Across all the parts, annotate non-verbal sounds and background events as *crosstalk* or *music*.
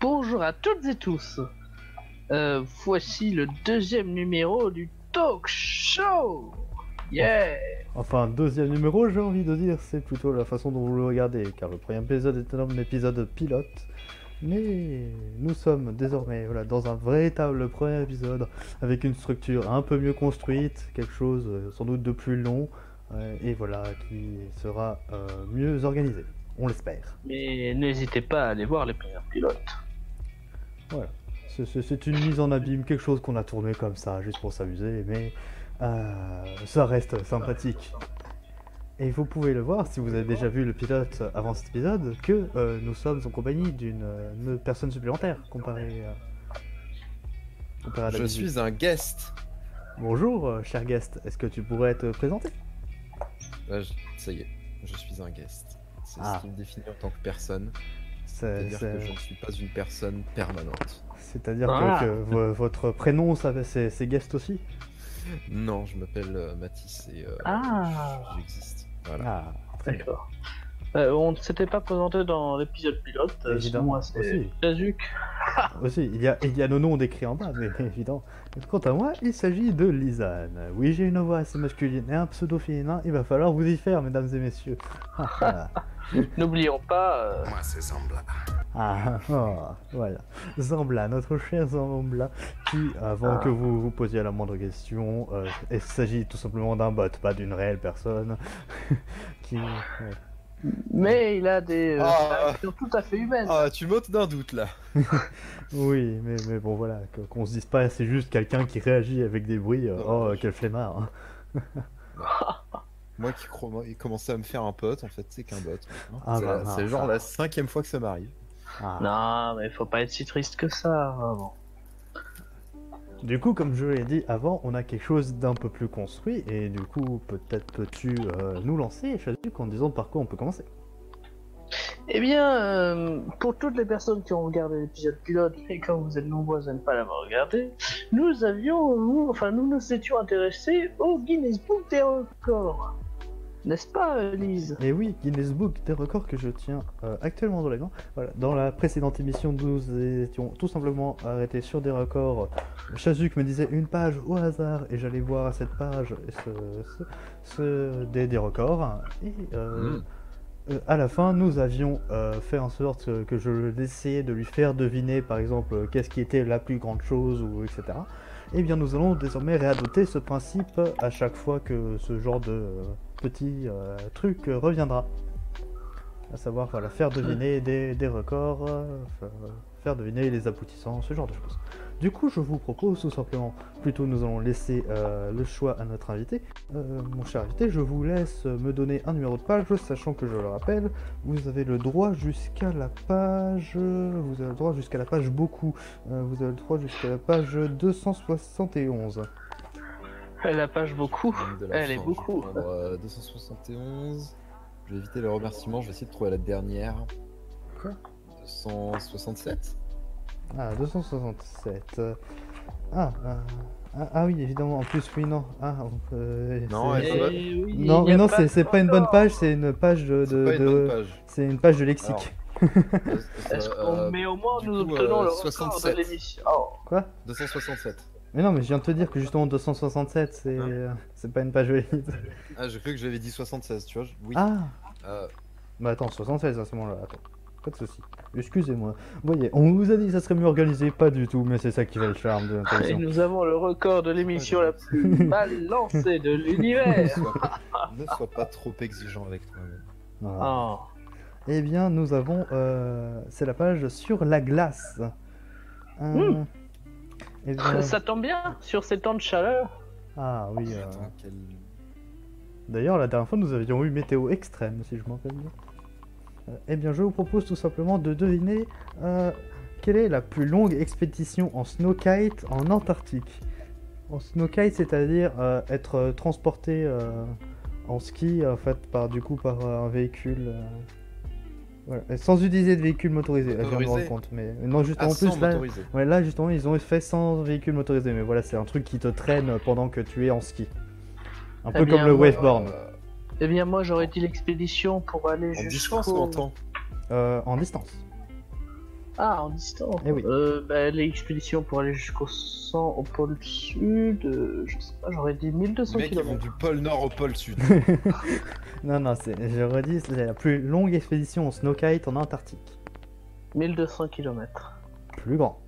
bonjour à toutes et tous. Euh, voici le deuxième numéro du talk show. Yeah. Enfin, deuxième numéro, j'ai envie de dire, c'est plutôt la façon dont vous le regardez, car le premier épisode est un épisode pilote. Mais nous sommes désormais voilà, dans un véritable premier épisode, avec une structure un peu mieux construite, quelque chose euh, sans doute de plus long, euh, et voilà, qui sera mieux organisé. On l'espère. Mais n'hésitez pas à aller voir les premiers pilotes. Voilà. C'est- une mise en abîme, quelque chose qu'on a tourné comme ça, juste pour s'amuser, mais euh, ça reste sympathique. Et vous pouvez le voir, si vous avez déjà vu le pilote avant cet épisode, que euh, nous sommes en compagnie d'une euh, personne supplémentaire comparé, à- comparé à Je d'habitude. suis un guest. Bonjour, cher guest, est-ce que tu pourrais te présenter? Là, je- Ça y est, je suis un guest. C'est Ah. ce qui me définit en tant que personne. C'est- C'est-à-dire c'est- que je ne suis pas une personne permanente. C'est-à-dire que- Ah. que, *laughs* votre prénom, ça, c'est guest aussi? Non, je m'appelle euh, Mathis et euh, Ah. j'existe. Voilà. Ah, très bien. D'accord. Euh, on ne s'était pas présenté dans l'épisode pilote. Évidemment, c'est aussi. Jazuc. *laughs* Aussi, il y, a, il y a nos noms décrits en bas, mais *laughs* évident. Quant à moi, il s'agit de Lisanne. Oui, j'ai une voix assez masculine et un pseudo féminin, il va falloir vous y faire, mesdames et messieurs. *laughs* N'oublions pas. euh, Moi, c'est Zambla. ah, ah, voilà. Zambla, notre cher Zambla, qui, avant Ah. que vous vous posiez la moindre question, euh, il s'agit tout simplement d'un bot, pas d'une réelle personne, *laughs* qui... ouais. Mais il a des euh, Ah. réactions tout à fait humaines. Ah, tu m'ôtes d'un doute là. *laughs* Oui, mais, mais bon, voilà, que- qu'on se dise pas, c'est juste quelqu'un qui réagit avec des bruits, euh, Non, oh, je- quel flemmard. hein. Moi qui commençait à me faire un pote, en fait, c'est qu'un bot. Ah c'est bah, c'est genre ça- la cinquième fois que ça m'arrive. Ah. Non, mais faut pas être si triste que ça. vraiment. Du coup, comme je l'ai dit avant, on a quelque chose d'un peu plus construit, et du coup, peut-être peux-tu euh, nous lancer, Chazuc, en disant par quoi on peut commencer. Eh bien, euh, pour toutes les personnes qui ont regardé l'épisode pilote, et comme vous êtes nombreux à ne pas l'avoir regardé, nous avions, nous, enfin, nous nous étions intéressés au Guinness Book des records. N'est-ce pas, Lise? Et oui, Guinness Book des records que je tiens euh, actuellement dans les mains. Voilà, dans la précédente émission, nous étions tout simplement arrêtés sur des records. Chazuc me disait une page au hasard, et j'allais voir à cette page ce, ce- ce- des, des records. Et euh, Mm. Euh, à la fin, nous avions euh, fait en sorte que, je essayais de lui faire deviner, par exemple, qu'est-ce qui était la plus grande chose, ou etc. Eh bien, nous allons désormais réadopter ce principe à chaque fois que ce genre de euh, petit euh, truc euh, reviendra. À savoir, voilà, faire deviner *clears throat* des, des records, euh, fa- faire deviner les aboutissants, ce genre de choses. Du coup, je vous propose tout simplement, plutôt nous allons laisser euh, le choix à notre invité. Euh, mon cher invité, je vous laisse me donner un numéro de page, sachant que je le rappelle, vous avez le droit jusqu'à la page... Vous avez le droit jusqu'à la page beaucoup. Euh, vous avez le droit jusqu'à la page 271. La page beaucoup. Elle est fin, je vais beaucoup. euh, 271. Je vais éviter les remerciements, je vais essayer de trouver la dernière. Quoi? 267 Ah, 267. euh, Ah, euh, ah, ah oui, évidemment, en plus, oui, non. Ah, euh, Non, c'est- elle est c'est- bonne. Oui, Non, mais non, pas c'est pas une bonne page, c'est une page de... C'est de- pas une de- bonne page. C'est une page de lexique. *laughs* Est-ce qu'on Euh, met au moins nous coup, obtenons euh, le record de 67. l'émission? Oh. Quoi? 267. Mais non, mais je viens de te dire que justement 267, c'est Hein euh, c'est pas une page de lexique. Ah, j'ai cru que j'avais dit 76, tu vois. je- Oui. Ah Euh, Bah attends, 76 à ce moment-là, attends. Pas de soucis. Excusez-moi. Vous voyez, on vous a dit que ça serait mieux organisé, pas du tout, mais c'est ça qui fait le charme de notre *laughs* Et nous avons le record de l'émission la plus mal lancée de *laughs* l'univers. ne sois pas trop exigeant avec toi-même. Voilà. Oh. Eh bien, nous avons... euh, c'est la page sur la glace. Euh. *laughs* Ça tombe bien sur ces temps de chaleur. Ah oui. euh, quel- D'ailleurs, la dernière fois, nous avions eu météo extrême, si je m'en rappelle bien. Euh, eh bien, je vous propose tout simplement de deviner euh, quelle est la plus longue expédition en snowkite en Antarctique. En snowkite, c'est-à-dire euh, être transporté euh, en ski, en fait, par du coup par euh, un véhicule. Voilà. Sans utiliser de véhicule motorisé, je viens de me rendre compte. Mais non, juste Ah, en plus là, ouais, là justement, ils ont fait sans véhicule motorisé. Mais voilà, c'est un truc qui te traîne pendant que tu es en ski. Un Eh peu bien, comme le moi, waveboard. Euh, Eh bien, moi, j'aurais dit l'expédition pour aller en jusqu'au... distance ou en temps? Euh, en distance. Ah, en distance. Eh oui. Euh, bah, l'expédition pour aller jusqu'au 100 au pôle sud, euh, je sais pas, j'aurais dit Les 1200 mecs, ils vont km. du pôle nord au pôle sud. *laughs* Non, non, c'est, je redis, c'est la plus longue expédition en snowkite en Antarctique. 1200 km. Plus grand.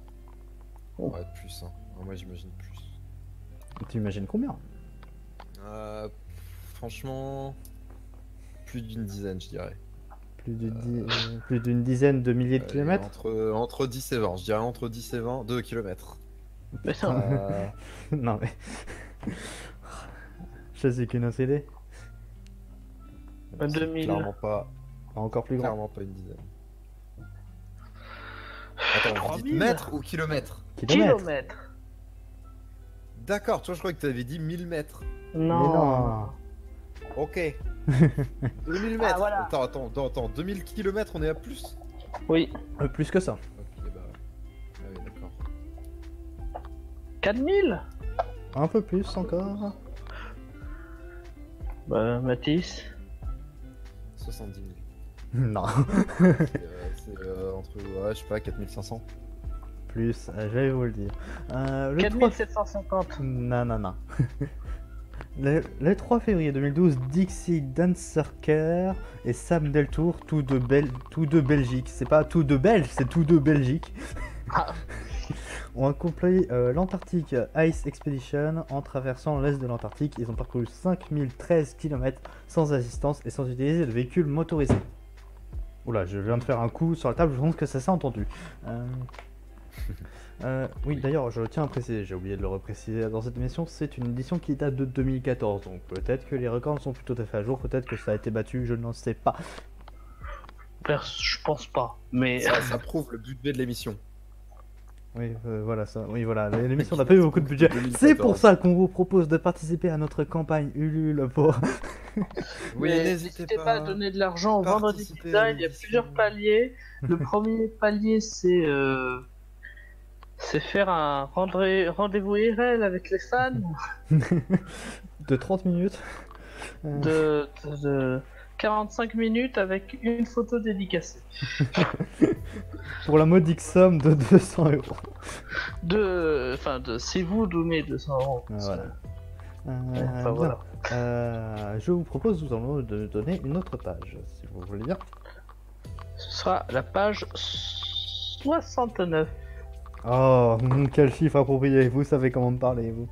ouais, plus. Hein. Ouais, Moi, j'imagine plus. Tu imagines combien? Euh, franchement, plus d'une dizaine, je dirais. Plus, de dix- euh, plus d'une dizaine de milliers de Allez, kilomètres entre, entre 10 et 20, je dirais entre 10 et 20, 2 km. Mais ça, Euh, *laughs* Non, mais. Je sais qu'une OCD. Bah, c'est 2000. Clairement pas, Encore plus grand. clairement pas une dizaine. Attends, vous dites 3000. mètres ou kilomètres Kilomètres. kilomètres. D'accord, toi je crois que tu avais dit 1000 mètres. Non. Mais non. Ok. *laughs* 2000 mètres. Ah, voilà. Attends, attends, attends, attends, 2000 km, on est à plus? Oui. Euh, plus que ça. Ok, bah. Ah oui, d'accord. 4000 Un peu plus encore. Bah, Mathis? 70 000. *laughs* Non. C'est euh, *laughs* euh, entre, ouais, je sais pas, 4500. Plus, euh, je vais vous le dire. Euh, le 3 4750. Non, non, non. Le, le 3 février 2012, Dixie Dancerker et Sam Deltour, tous deux, Bel tous deux Belgique. C'est pas tous deux Belges, c'est tous deux Belgique. Ah. *laughs* ont accompli euh, l'Antarctic Ice Expedition en traversant l'est de l'Antarctique. Ils ont parcouru 5013 km sans assistance et sans utiliser de véhicules motorisés. Oula, je viens de faire un coup sur la table, je pense que ça s'est entendu. Euh, *laughs* euh, oui, d'ailleurs, je tiens à préciser, j'ai oublié de le repréciser dans cette émission, c'est une édition qui date de 2014, donc peut-être que les records sont plutôt à fait à jour, peut-être que ça a été battu, je n'en sais pas. Je pense pas. Mais Ça, ça *laughs* prouve le budget de l'émission. Oui, euh, voilà ça. Oui, voilà. L'émission n'a pas eu beaucoup de budget. 2014. C'est pour ça qu'on vous propose de participer à notre campagne Ulule pour. *laughs* Oui, n'hésitez pas. à donner de l'argent au vendredi design. Il y a plusieurs paliers. Le *laughs* premier palier, c'est euh, c'est faire un rendez- rendez-vous IRL avec les fans *laughs* de 30 minutes. Euh, de, de- de 45 minutes avec une photo dédicacée. *laughs* Pour la modique somme de 200 euros. De, enfin, de, si vous donnez 200 euros. Ah, Voilà. Euh, Enfin, voilà. euh, je vous propose nous allons de donner une autre page, si vous voulez bien. Ce sera la page 69. Oh, *laughs* quel chiffre approprié. Vous savez comment me parler, vous.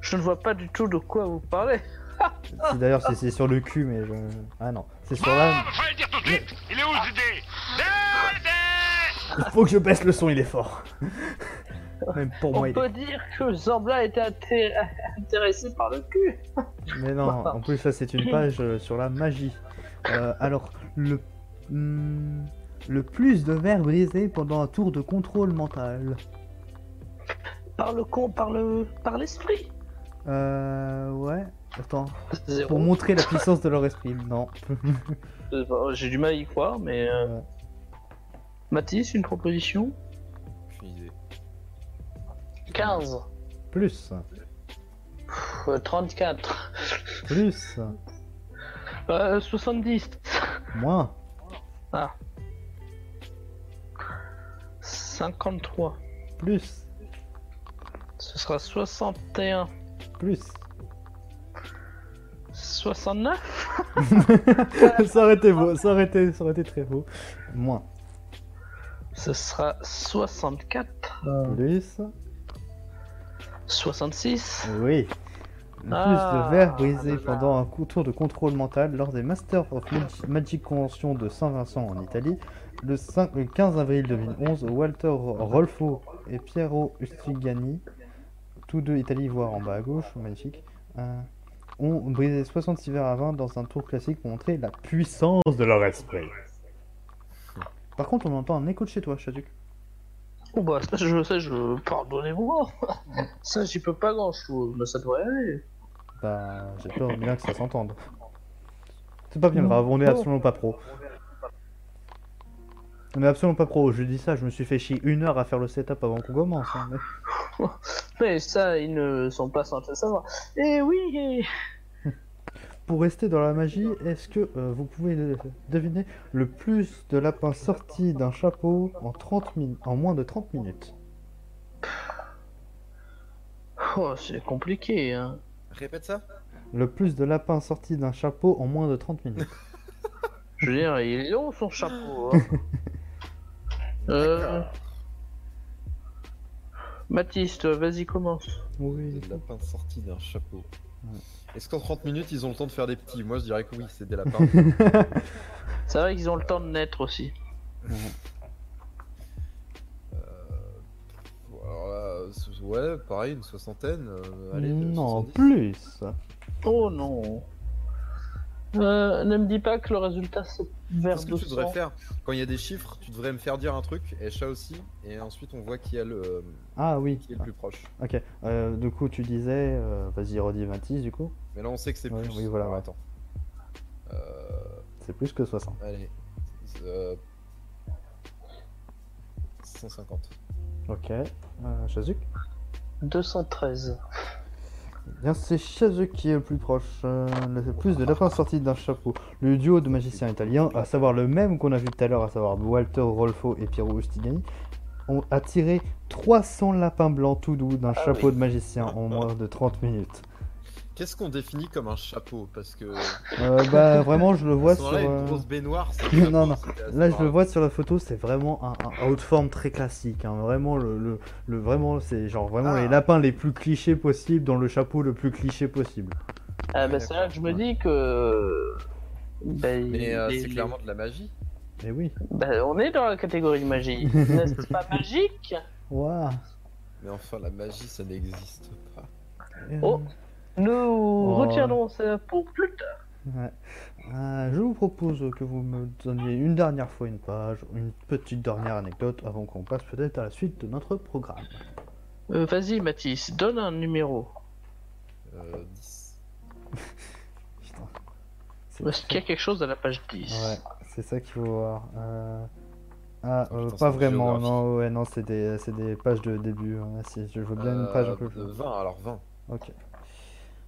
Je ne vois pas du tout de quoi vous parlez. Si, D'ailleurs, c'est- c'est sur le cul, mais je. Ah non, c'est sur la. fallait le dire tout de suite Il est où Il faut que je baisse le son, il est fort. *laughs* Même pour moi, On il est peut dire que Zambla était inté- *laughs* intéressé par le cul. Mais non, en plus ça c'est une page euh, sur la magie. Euh, alors, le... hmm, le plus de verres brisés pendant un tour de contrôle mental. Par le con, par le, par l'esprit. Euh... Ouais. Attends. Zéro. Pour montrer la puissance de leur esprit. Non. Euh, J'ai du mal à y croire, mais euh, Mathis, une proposition? Aucune idée. 15. plus. Pff, euh, 34. Plus. Euh, 70. Moins. 53. Plus. Ce sera 61. Plus. 69 *laughs* ça aurait été beau, ça aurait été, ça aurait été très beau. Moins. Ce sera 64. Plus. 66. Oui. Le Ah, plus de verres brisés là là. pendant un coup- tour de contrôle mental lors des Masters of Mag- Magic Convention de Saint-Vincent en Italie le, 5 le 15 avril 2011. Walter Rolfo et Piero Ustigani, tous deux Italie, voire en bas à gauche, magnifique, euh, ont brisé 66 verres à 20 dans un tour classique pour montrer la puissance de leur esprit. Par contre, on entend un écho de chez toi, Chaduk. Oh bah ça je sais, je... Pardonnez-moi. *laughs* ça j'y peux pas grand chose, mais ça devrait aller. Bah, j'ai peur bien que ça s'entende. C'est pas bien grave, on est absolument pas pro. On est absolument pas pro. Je dis ça, je me suis fait chier une heure à faire le setup avant qu'on commence. hein, mais- *laughs* Mais ça, ils ne sont pas censés savoir. Et oui, et... *laughs* pour rester dans la magie, est-ce que euh, vous pouvez deviner le plus de lapins sortis d'un chapeau en, 30 min- en moins de 30 minutes? Oh, c'est compliqué, hein. Répète ça Le plus de lapins sortis d'un chapeau en moins de 30 minutes. *laughs* Je veux dire, il est long son chapeau. Hein. Euh... Mathis, vas-y, commence. Oui. Des lapins sortis d'un chapeau. Ouais. Est-ce qu'en 30 minutes ils ont le temps de faire des petits? Moi je dirais que oui, c'est des lapins. *laughs* C'est vrai qu'ils ont le temps de naître aussi. Ouais, pareil, une soixantaine. euh, allez, non, 70. plus. Oh non. Euh, ne me dis pas que le résultat c'est vers Qu'est-ce que tu 200. devrais faire Quand il y a des chiffres, tu devrais me faire dire un truc, et chat aussi, et ensuite on voit qui, a le, Ah oui. qui est le plus proche. Ok. Euh, du coup, tu disais, euh, vas-y, redis Mathis, du coup. Mais là on sait que c'est Ouais, plus. oui, voilà, Alors, attends. Euh, C'est plus que 60. allez. Euh, 150. Ok. Euh, Shazuk 213. Bien, c'est Shazuk qui est le plus proche. euh, le plus de lapins sortis d'un chapeau. Le duo de magiciens italiens, à savoir le même qu'on a vu tout à l'heure, à savoir Walter Rolfo et Piero Ustigani, ont attiré 300 lapins blancs tout doux d'un Ah chapeau oui. de magicien en moins de 30 minutes. Qu'est-ce qu'on définit comme un chapeau Parce que. Euh, bah, vraiment, je le vois sur. euh, une grosse baignoire. *laughs* Non, non, Là, je le vois sur la photo, c'est vraiment un, un haute forme très classique. hein. Vraiment, le, le, le- vraiment, c'est genre vraiment Ah. les lapins les plus clichés possibles dans le chapeau le plus cliché possible. Ah, bah, c'est là que je me dis que. Ben, Mais euh, c'est les- clairement de la magie. Mais oui. Ben, on est dans la catégorie magie. *laughs* N'est-ce pas magique? Waouh. Mais enfin, la magie, ça n'existe pas. Euh, Oh. Nous Oh. retiendrons ça pour plus tard. ouais. Euh, je vous propose que vous me donniez une dernière fois une page, une petite dernière anecdote avant qu'on passe peut-être à la suite de notre programme. Euh, Vas-y, Mathis, donne un numéro. Euh, 10. *laughs* Putain. Parce qu'il y a quelque chose à la page 10. Ouais, c'est ça qu'il faut voir. Euh, Ah, putain, pas vraiment, non, ouais, non, c'est des, c'est des pages de début. hein. Si, je veux bien une page un peu. Euh, 20, alors 20. Ok.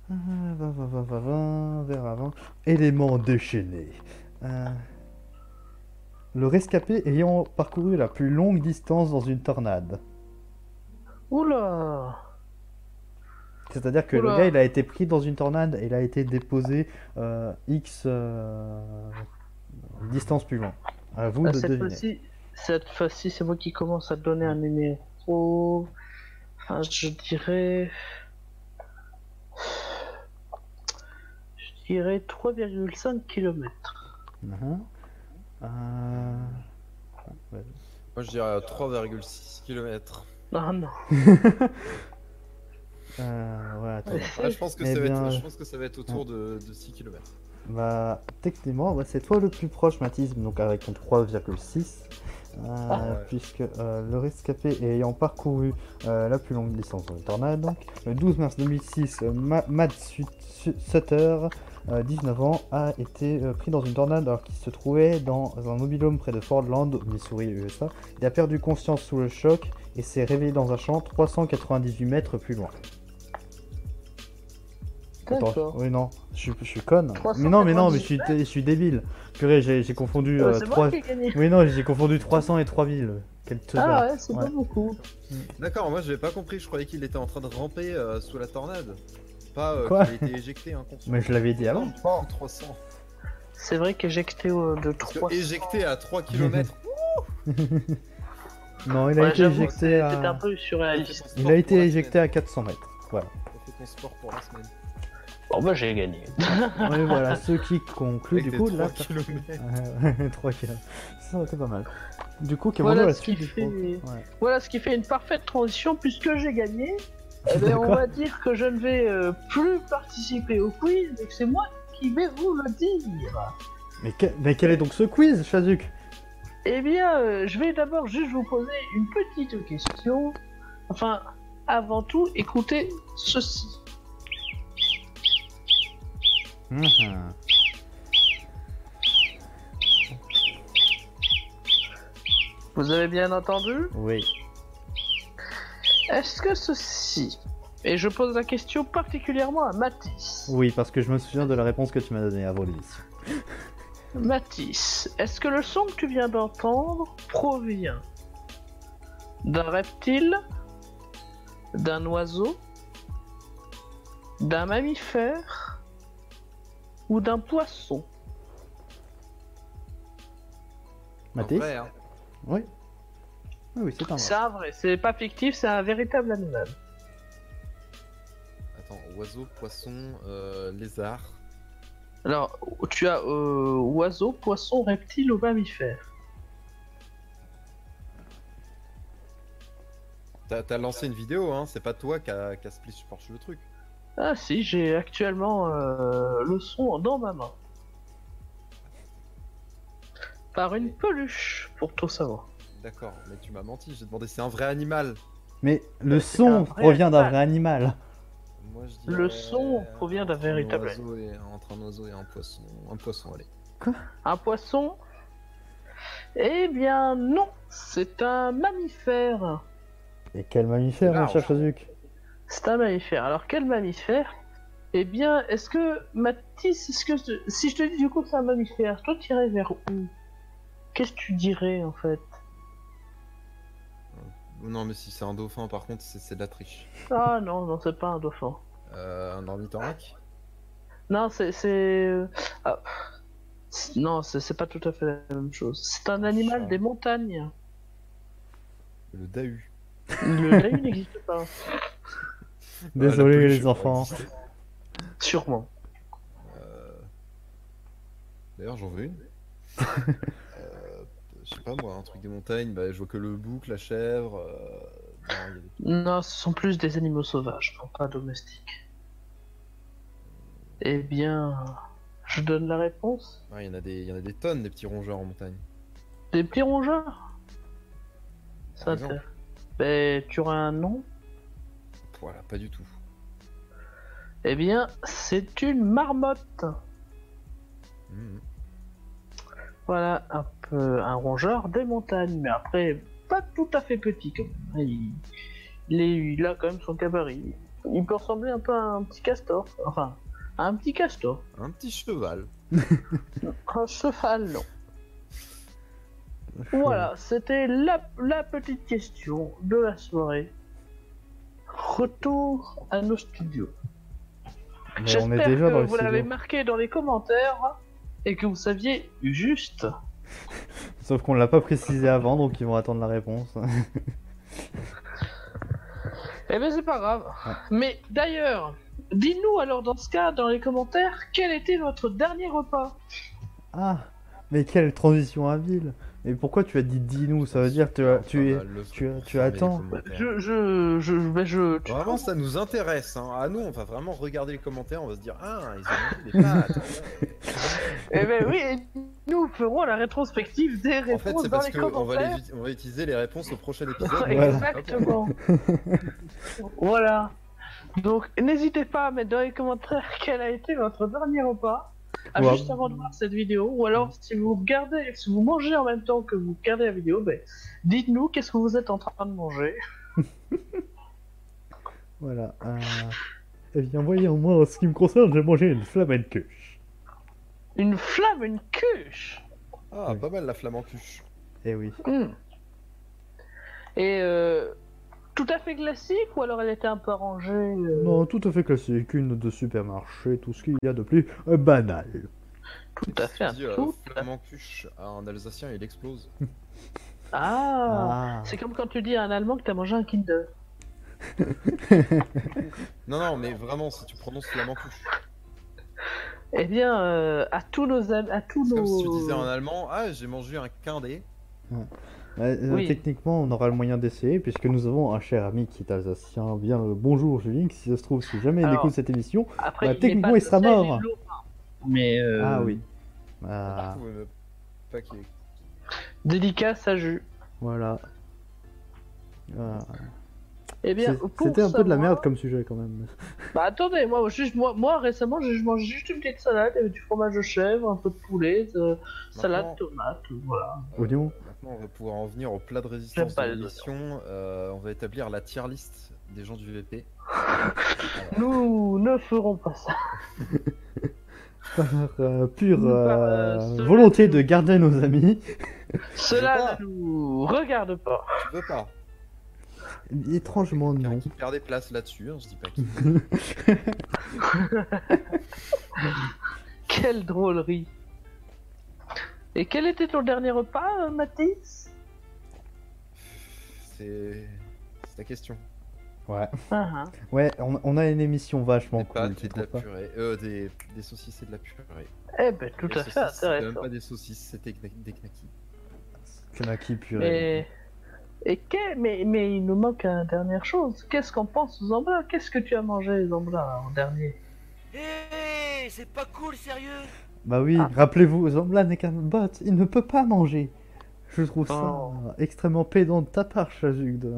20, 20, 20, 20, 20, vers avant. Éléments déchaînés. Euh, Le rescapé ayant parcouru la plus longue distance dans une tornade. Oula C'est-à-dire que le gars, il a été pris dans une tornade et il a été déposé euh, X euh, distance plus loin. À vous Ah, de cette deviner. fois-ci, cette fois-ci, c'est moi qui commence à donner un numéro. Enfin, je dirais. Dirais 3,5 km. Mhm. Euh, Moi, je dirais 3,6 km. Ah non. *laughs* euh, ouais, attends. Je, pense que Eh ça va être, je pense que ça va être autour de, de 6 km. Bah, techniquement, ouais, c'est toi le plus proche, Mathis, donc avec ton 3,6. euh, Ah. Ouais. Puisque euh, le rescapé ayant parcouru euh, la plus longue distance dans les tornades, donc, le 12 mars 2006, euh, Ma- Matt Sut- Sut- Sutter, euh, 19 ans, a été euh, pris dans une tornade alors qu'il se trouvait dans un mobilhome près de Fordland, Missouri, USA. Il a perdu conscience sous le choc et s'est réveillé dans un champ 398 mètres plus loin. Attends, oui, non, je suis, je suis conne. Mais non, mais non, mais je suis, je suis débile. Purée, j'ai j'ai confondu Euh, euh, c'est trois- moi qui ai gagné. Oui, non, j'ai confondu 300 et 3000. Quel. Ah ouais, c'est Ouais. pas beaucoup. D'accord, moi, j'avais pas compris. Je croyais qu'il était en train de ramper euh, sous la tornade. Pas euh, Quoi qu'il a été éjecté inconscient. Mais je l'avais dit avant. Non, 300. C'est vrai qu'éjecté euh, de Parce 3. que éjecté à 3 *laughs* km. Non, il a Ouais, été j'avoue éjecté à... un peu surréaliste. Il a été éjecté à 400 mètres. Voilà. T'as fait ton sport pour la semaine. Bon bah j'ai gagné. *laughs* Et voilà, ce qui conclut Avec du tes coup 3 là. km. 3 km. Ça aurait été pas mal. Du coup, ce qui fait- Ouais. Voilà ce qui fait une parfaite transition puisque j'ai gagné. Eh ben, on va dire que je ne vais euh, plus participer au quiz et que c'est moi qui vais vous le dire. Mais, que- mais quel est donc ce quiz, Shazuk Eh bien, euh, je vais d'abord juste vous poser une petite question. Enfin, avant tout, écoutez ceci. Mhm. Vous avez bien entendu? Oui. Est-ce que ceci Et je pose la question particulièrement à Mathis. Oui, parce que je me souviens de la réponse que tu m'as donnée avant l'émission. Mathis, est-ce que le son que tu viens d'entendre provient d'un reptile, d'un oiseau, d'un mammifère ou d'un poisson? Vrai, hein. Oui. Oui, oui, c'est un C'est un vrai, c'est pas fictif, c'est un véritable animal. Attends, oiseau, poisson, euh, lézard. Alors, tu as euh, oiseau, poisson, reptile ou mammifère? T'as lancé une vidéo, hein, c'est pas toi qui a, qui a split support le truc. Ah si, j'ai actuellement euh, le son dans ma main. Par une peluche, pour tout savoir. D'accord, mais tu m'as menti, j'ai demandé c'est un vrai animal. Mais le C'est son provient d'un vrai animal. Moi, je Le son provient d'un véritable oiseau et- Entre un oiseau et un poisson. Un poisson, allez. Un poisson? Eh bien non, c'est un mammifère. Et quel mammifère, mon cher Chazuc C'est un mammifère. Alors quel mammifère? Eh bien, est-ce que Mathis, est-ce que si je te dis du coup que c'est un mammifère, toi tu irais vers où? Qu'est-ce que tu dirais en fait? Non, mais si c'est un dauphin, par contre, c'est de la triche. Ah non, non, c'est pas un dauphin. Euh, un ornithorynque? Non, c'est. c'est... euh, ah, c'est- Non, c'est c'est pas tout à fait la même chose. C'est un animal des montagnes. Le dahu. Le laïu *laughs* n'existe pas. *laughs* Désolé, les enfants. Sûrement. Euh, D'ailleurs, j'en veux une. *laughs* Pas moi, un truc des montagnes, bah, je vois que le bouc, la chèvre. euh, non, ce sont plus des animaux sauvages, non pas domestiques. Eh bien, je donne la réponse. Ouais, il y en a des, il y en a des tonnes des petits rongeurs en montagne. Des petits rongeurs? Ça Par Ben, tu aurais un nom? Voilà, pas du tout. Eh bien, c'est une marmotte. Mhm. Voilà, un peu un rongeur des montagnes, mais après, pas tout à fait petit quand même. Il, il, est- il a quand même son gabarit. Il peut ressembler un peu à un petit castor. Enfin, à un petit castor. Un petit cheval. *laughs* Un cheval, non. Voilà, c'était la, la petite question de la soirée. Retour à nos studios. J'espère que vous l'avez marqué dans les commentaires et que vous saviez juste. *laughs* Sauf qu'on l'a pas précisé avant, donc ils vont attendre la réponse. *laughs* Eh ben c'est pas grave. Ouais. Mais d'ailleurs, dites-nous alors dans ce cas, dans les commentaires, quel était votre dernier repas? Ah, mais quelle transition habile. Mais pourquoi tu as dit dis-nous Ça veut dire que tu, as- tu le tu- attends. Je, je, je, ben je. tu- Vraiment, ça nous intéresse. Hein. À nous, on va vraiment regarder les commentaires. On va se dire Ah, ils ont des *laughs* pâtes. Eh ben oui, nous ferons la rétrospective des en réponses fait, c'est dans parce qu'on va, commentaires. les- on va utiliser les réponses au prochain épisode. *laughs* Exactement. *laughs* voilà. Donc n'hésitez pas à mettre dans les commentaires quel a été votre dernier repas. Ah, Ouais. Juste avant de voir cette vidéo, ou alors si vous regardez, si vous mangez en même temps que vous regardez la vidéo, ben, dites-nous qu'est-ce que vous êtes en train de manger. *laughs* Voilà. euh, Eh bien, voyons, moi, en ce qui me concerne, j'ai mangé une flamencuche. Une flamme, une cuche? Ah, Oui. pas mal la flamme en cuche. Eh oui. Hmm. Et euh, tout à fait classique ou alors elle était un peu arrangée euh, Non, tout à fait classique, une de supermarché, tout ce qu'il y a de plus euh, banal. Tout à fait. un Dis, euh, tout à- un Alsacien, il explose. *laughs* Ah, Ah. C'est comme quand tu dis à un Allemand que t'as mangé un Kinder. *laughs* Non, non, mais vraiment, si tu prononces flamme en cuche. Eh bien, euh, à tous nos à tous nos. comme si tu disais en allemand Ah, j'ai mangé un quindé. Euh, Oui. Techniquement, on aura le moyen d'essayer, puisque nous avons un cher ami qui est alsacien. Bien le bonjour, Julien, qui si ça se trouve, si jamais il écoute cette émission. Après, Bah, il techniquement, il sera mort. lorrain. Mais euh, Ah oui. Ah, dédicace à jus. voilà. Ah. Eh bien, C'était un peu de la merde comme sujet quand même. *laughs* Bah attendez, moi, juste, moi, moi récemment, j'ai mangé juste une petite salade, y avait du fromage de chèvre, un peu de poulet, de salade, tomate, voilà. Oignon Maintenant, on va pouvoir en venir au plat de résistance de l'émission. Euh, on va établir la tier list des gens du VP. *laughs* Nous ne ferons pas ça. *laughs* Par euh, pure Par, euh, euh, volonté nous- de garder nos amis. Cela ne nous regarde pas. Tu veux pas Étrangement non. qui perd des places là-dessus, hein, je dis pas qui. *laughs* Quelle drôlerie. Et quel était ton dernier repas, euh, Mathis? C'est. C'est ta question. Ouais. Ah, ah. Ouais, on, on a une émission vachement Des cool. pâtes et de la pas purée. Euh, des, des saucisses et de la purée. Eh ben, tout Les à fait saucisses, C'est même intéressant. pas des saucisses, c'était kna- des knackis. Knaki purée. Mais... Et qu'est- mais, mais il nous manque une dernière chose. Qu'est-ce qu'on pense aux Zambla Qu'est-ce que tu as mangé, Zambla, en dernier? Hé, c'est pas cool, sérieux Bah oui, Ah. rappelez-vous, Zambla n'est qu'un bot, il ne peut pas manger. Je trouve ça Oh. extrêmement pédant de ta part, Chazuk, de,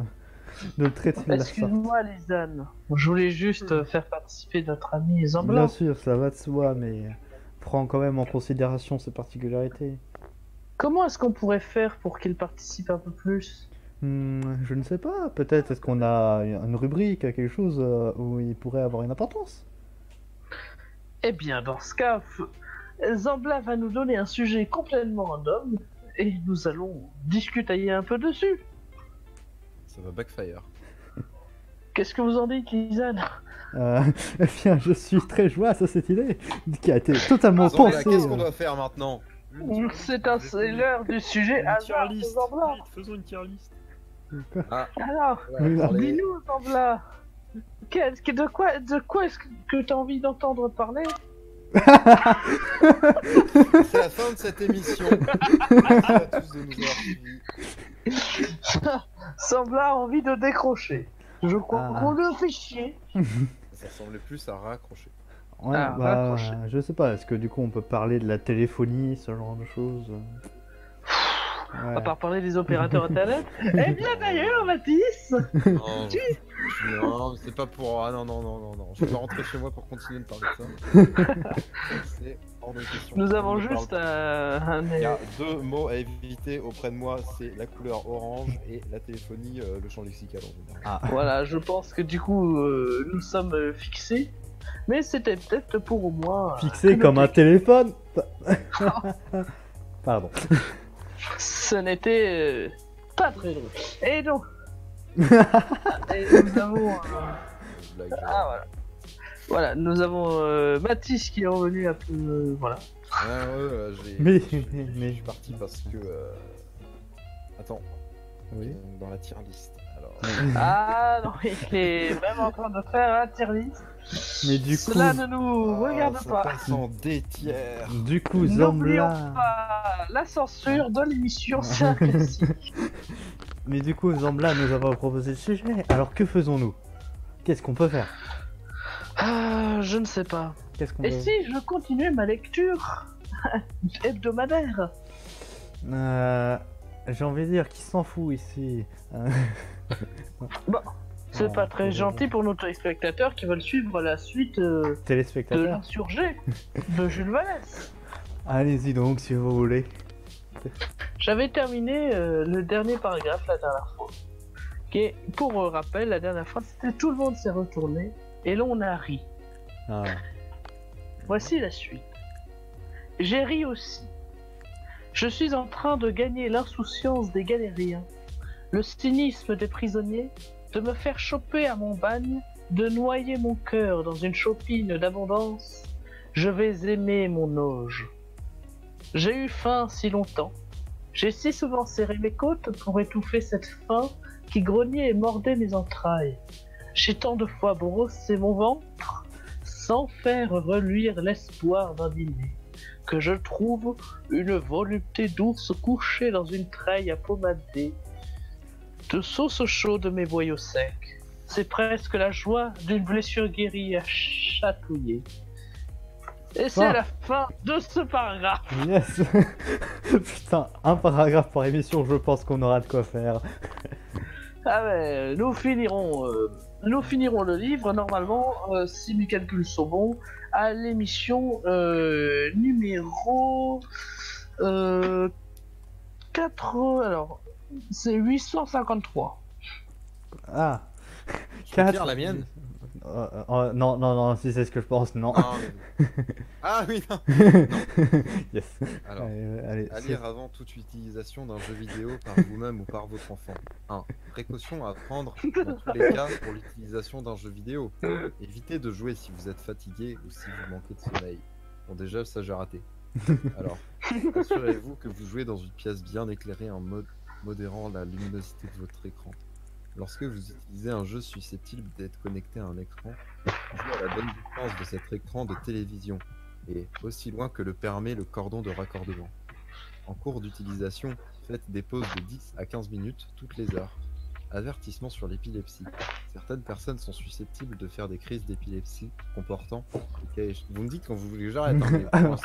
de le traiter de la sorte. Excuse-moi, Lisanne. Je voulais juste euh, faire participer notre ami Zambla. Bien sûr, ça va de soi, mais prends quand même en considération ses particularités. Comment est-ce qu'on pourrait faire pour qu'il participe un peu plus? Hmm, je ne sais pas, peut-être est-ce qu'on a une rubrique, quelque chose euh, où il pourrait avoir une importance? Eh bien, dans ce cas, Zambla va nous donner un sujet complètement random et nous allons discuter un peu dessus. Ça va backfire. Qu'est-ce que vous en dites, Lisanne euh, *laughs* Eh bien, je suis très joyeux à cette idée, qui a été totalement Zambla, pensée. Qu'est-ce qu'on doit faire maintenant C'est un- l'heure du sujet list. Zambla. Vite, faisons une tier list. Alors, Oui, parler- dis-nous, Zambla, qu'est-ce que- de quoi, de quoi est-ce que tu as envie d'entendre parler? *laughs* C'est la fin de cette émission. *laughs* Merci à tous de nous avoir suivis. *laughs* Zambla a envie de décrocher. Je crois Ah. qu'on le fait chier. Ça ressemblait plus à raccrocher. Ouais, Ah, bah, raccroché. je sais pas, est-ce que du coup on peut parler de la téléphonie, ce genre de choses? À Ouais. part parler des opérateurs *laughs* internet. eh bien d'ailleurs, Mathis, Non, je- je- non, mais c'est pas pour. Ah non, non, non, non, non. Je vais rentrer chez moi pour continuer de parler de ça. *laughs* c'est hors de question. nous On avons juste euh, un... Il y a deux mots à éviter auprès de moi, c'est la couleur orange et la téléphonie, euh, le champ lexical en général. Ah, Voilà, je pense que du coup, euh, nous sommes euh, fixés. Mais c'était peut-être pour au moins... euh, fixé comme un téléphone *laughs* Pardon. Ce n'était euh, pas très drôle. Et donc... *laughs* Et nous avons... euh, Ah voilà. Voilà, nous avons euh, Mathis qui est revenu un peu... euh, voilà. Ouais, ouais, ouais, j'ai. Mais- Je suis parti parce que. euh, Attends, Oui. dans la tier list. Alors. Ah non, il est même en train de faire un tier list. Mais du coup, Cela ne nous regarde Ah, ça pas. tiers. *laughs* du coup, N'oublions Zambla. pas la censure de l'émission, *laughs* c'est un classique. Mais du coup, Zambla nous a pas proposé le sujet. Alors que faisons-nous? Qu'est-ce qu'on peut faire? Ah, je ne sais pas. Qu'est-ce qu'on Et peut si je continuais ma lecture *laughs* hebdomadaire? Euh, J'ai envie de dire, qui s'en fout ici Euh, C'est pas très gentil pour nos téléspectateurs qui veulent suivre la suite euh, de l'insurgé *laughs* de Jules Vallès. Allez-y donc si vous voulez. J'avais terminé euh, le dernier paragraphe la dernière fois. Qui est, pour euh, rappel, la dernière fois, c'était tout le monde s'est retourné et l'on a ri. Ah. *laughs* Voici la suite. J'ai ri aussi. Je suis en train de gagner l'insouciance des galériens, le cynisme des prisonniers, de me faire choper à mon bagne, de noyer mon cœur dans une chopine d'abondance. Je vais aimer mon auge. J'ai eu faim si longtemps. J'ai si souvent serré mes côtes pour étouffer cette faim qui grognait et mordait mes entrailles. J'ai tant de fois brossé mon ventre sans faire reluire l'espoir d'un dîner, que je trouve une volupté douce couchée dans une treille à pommader, de sauce chaude mes boyaux secs. C'est presque la joie d'une blessure guérie à chatouiller. Et c'est Ah. la fin de ce paragraphe. Yes *laughs* Putain, un paragraphe par émission, je pense qu'on aura de quoi faire. Ah ouais, nous finirons, euh, nous finirons le livre normalement, euh, si mes calculs sont bons, à l'émission euh, numéro euh, 4. Alors, c'est 853. Ah Je peux Quatre. dire la mienne Euh, euh, non, non, non, si c'est ce que je pense, non. Mais- *laughs* Ah oui, non. *laughs* yes. Alors, Allez, euh, allez, à lire avant toute utilisation d'un jeu vidéo par vous-même ou par votre enfant. 1. Précaution à prendre dans tous les cas pour l'utilisation d'un jeu vidéo. Évitez de jouer si vous êtes fatigué ou si vous manquez de sommeil. Bon déjà ça j'ai raté. Alors, assurez-vous que vous jouez dans une pièce bien éclairée en mode modérant la luminosité de votre écran. Lorsque vous utilisez un jeu susceptible d'être connecté à un écran, jouez à la bonne distance de cet écran de télévision et aussi loin que le permet le cordon de raccordement. En cours d'utilisation, faites des pauses de 10 à 15 minutes toutes les heures. Avertissement sur l'épilepsie. Certaines personnes sont susceptibles de faire des crises d'épilepsie comportant. éche- Vous me dites quand vous voulez que j'arrête, hein,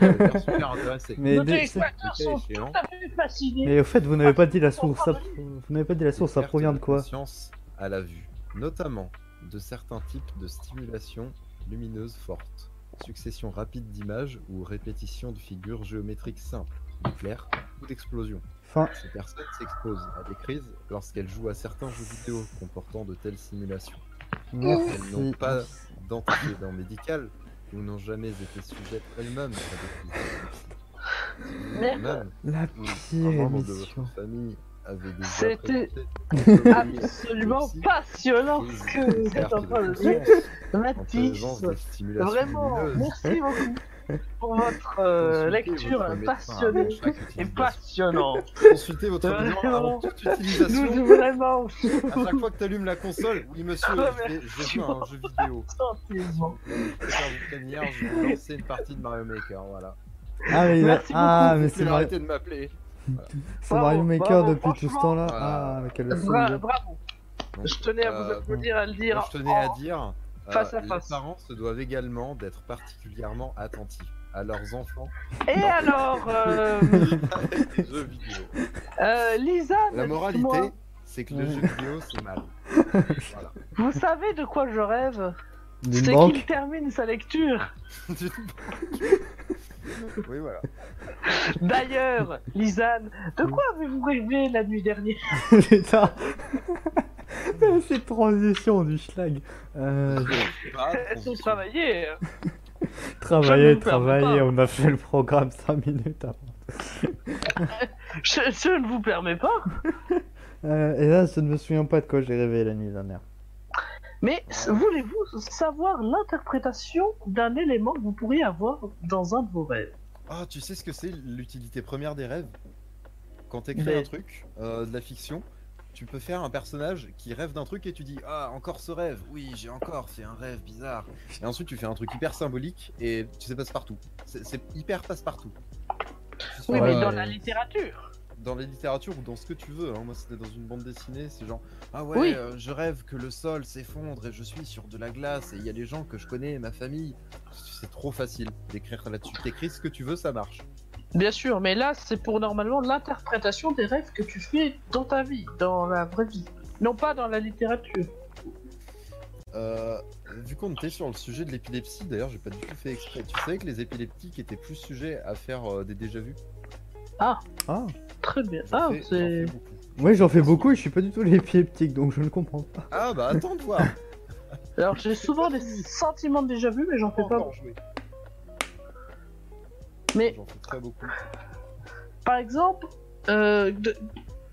mais *laughs* super intéressé. Mais des- sont tout à fait fascinés. Mais au fait, vous n'avez pas dit la source. Ça... Vous n'avez pas dit la source, ça provient de quoi conscience à la vue, notamment de certains types de stimulation lumineuse forte, succession rapide d'images ou répétition de figures géométriques simples, d'éclairs ou d'explosions. Fin. Ces personnes s'exposent à des crises lorsqu'elles jouent à certains jeux vidéo comportant de telles simulations. Elles n'ont Merci. pas d'antécédent médical ou n'ont jamais été sujettes elles-mêmes à des crises. Merde. Même La pire un membre de votre famille avait déjà C'était Absolument *laughs* passionnant ce que vous êtes en train de dire. Mathis, vraiment, merci beaucoup pour votre euh, Consultez lecture votre passionnée et passionnante. Consultez votre Vraiment. médecin avant toute Nous, utilisation. vraiment, À chaque fois que tu allumes la console, oui monsieur, je vais, je à un jeu vidéo. sentiment. Je vais lancer une partie de Mario Maker, voilà. Ah, mais, Merci ah, beaucoup. mais c'est Mario, de m'appeler. c'est Mario Maker bravo, depuis tout ce temps-là. Voilà. Ah, mais quel Bra- souvenir. bravo. Donc, Je tenais à vous euh, applaudir, à le dire. je tenais à Oh, dire, euh, face à les face. parents se doivent également d'être particulièrement attentifs à leurs enfants Et alors, *laughs* euh, des jeux vidéo. euh, Lisa, La moralité, c'est que le jeu vidéo, c'est mal. Voilà. vous savez de quoi je rêve? C'est qu'il termine sa lecture. *laughs* oui, voilà. D'ailleurs, Lisanne, de quoi avez-vous rêvé la nuit dernière? *laughs* *laughs* Cette transition du schlag. Euh, Elles sont travaillées. hein. *laughs* travailler, travailler, on a fait le programme 5 minutes avant. *laughs* Je, je ne vous permets pas. Euh, et là, je ne me souviens pas de quoi j'ai rêvé la nuit dernière. Mais voulez-vous savoir l'interprétation d'un élément que vous pourriez avoir dans un de vos rêves? Ah, tu sais ce que c'est l'utilité première des rêves? Quand t'écris Mais- un truc, euh, de la fiction, tu peux faire un personnage qui rêve d'un truc et tu dis Ah, encore ce rêve Oui, j'ai encore fait un rêve bizarre. Et ensuite, tu fais un truc hyper symbolique et tu sais passe-partout. C'est c'est hyper passe-partout. Tu Oui, mais dans la littérature. dans les littératures ou dans ce que tu veux. hein. Moi, c'était dans une bande dessinée, c'est genre Ah ouais, Oui. euh, je rêve que le sol s'effondre et je suis sur de la glace et il y a les gens que je connais, ma famille. C'est trop facile d'écrire là-dessus. T'écris ce que tu veux, ça marche. Bien sûr, mais là, c'est pour normalement l'interprétation des rêves que tu fais dans ta vie, dans la vraie vie. Non pas dans la littérature. Euh, vu qu'on était sur le sujet de l'épilepsie, d'ailleurs, j'ai pas du tout fait exprès. Tu savais que les épileptiques étaient plus sujets à faire euh, des déjà-vus Ah, Très bien. J'en Ah, c'est. fais beaucoup. oui, j'en fais beaucoup et je suis pas du tout épileptique, donc je ne comprends pas. Ah bah attends de voir. Alors, j'ai souvent des sentiments de déjà vu, mais j'en fais pas. encore joué. Mais J'en fais très beaucoup. par exemple, euh, de-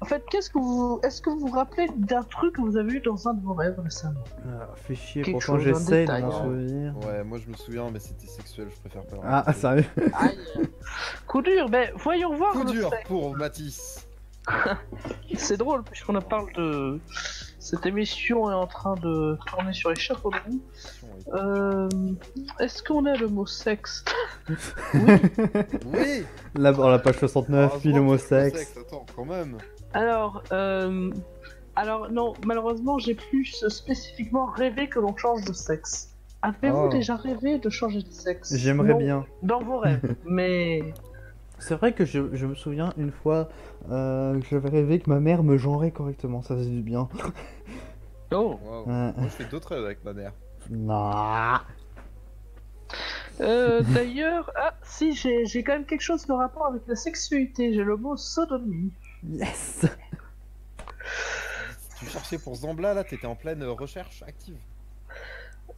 en fait, qu'est-ce que vous, est-ce que vous vous rappelez d'un truc que vous avez eu dans un de vos rêves récemment? Ah, fais chier, Quelque pourtant j'essaye de m'en Ouais. souvenir. Ouais, moi je me souviens, mais c'était sexuel, je préfère pas. Ah, sérieux? Coup dur, mais voyons voir. Coup dur fait. pour Matisse. *laughs* C'est drôle puisqu'on parle de cette émission est en train de tourner sur les chapeaux de roue. Euh, Est-ce qu'on a le mot sexe Oui *laughs* Là, dans la page 69, Heureusement puis que l'homo c'est le sexe. Attends, quand même. Alors, euh, alors non, malheureusement, j'ai plus spécifiquement rêvé que l'on change de sexe. Avez-vous Oh. déjà rêvé de changer de sexe? J'aimerais bien. Dans vos rêves, *laughs* mais C'est vrai que je, je me souviens une fois euh, que j'avais rêvé que ma mère me genrait correctement, ça faisait du bien. oh. Moi je fais d'autres rêves avec ma mère. Non. Euh, D'ailleurs, ah si, j'ai quand même quelque chose de rapport avec la sexualité. J'ai le mot sodomie. Yes Tu cherchais pour Zambla là, t'étais en pleine recherche active.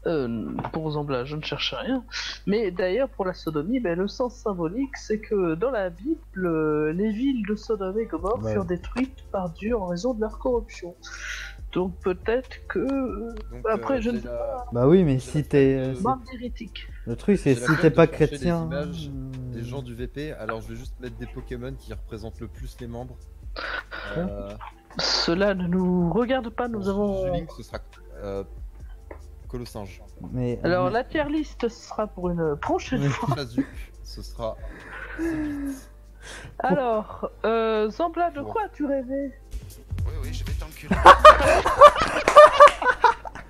Euh, pour Zambla, je ne cherche rien. Mais d'ailleurs, pour la sodomie, ben, le sens symbolique, c'est que dans la Bible, les villes de Sodome et Gomorre Ouais. furent détruites par Dieu en raison de leur corruption. Donc peut-être que... Donc, Après, euh, je ne sais la- pas. Bah oui, mais si t'es. euh, de- c'est- Bande hérétique. Le truc, c'est si t'es pas chrétien. images euh, des gens du VP, alors je vais juste mettre des Pokémon qui représentent le plus les membres. Euh, Cela ne nous regarde pas, nous avons... Link, ce sera euh, Colossinge. Mais. Alors mais- la tier list sera pour une prochaine fois. Chazuc, ce sera. Alors, euh, Zambla, de quoi tu rêvais Oui, oui, je vais *laughs*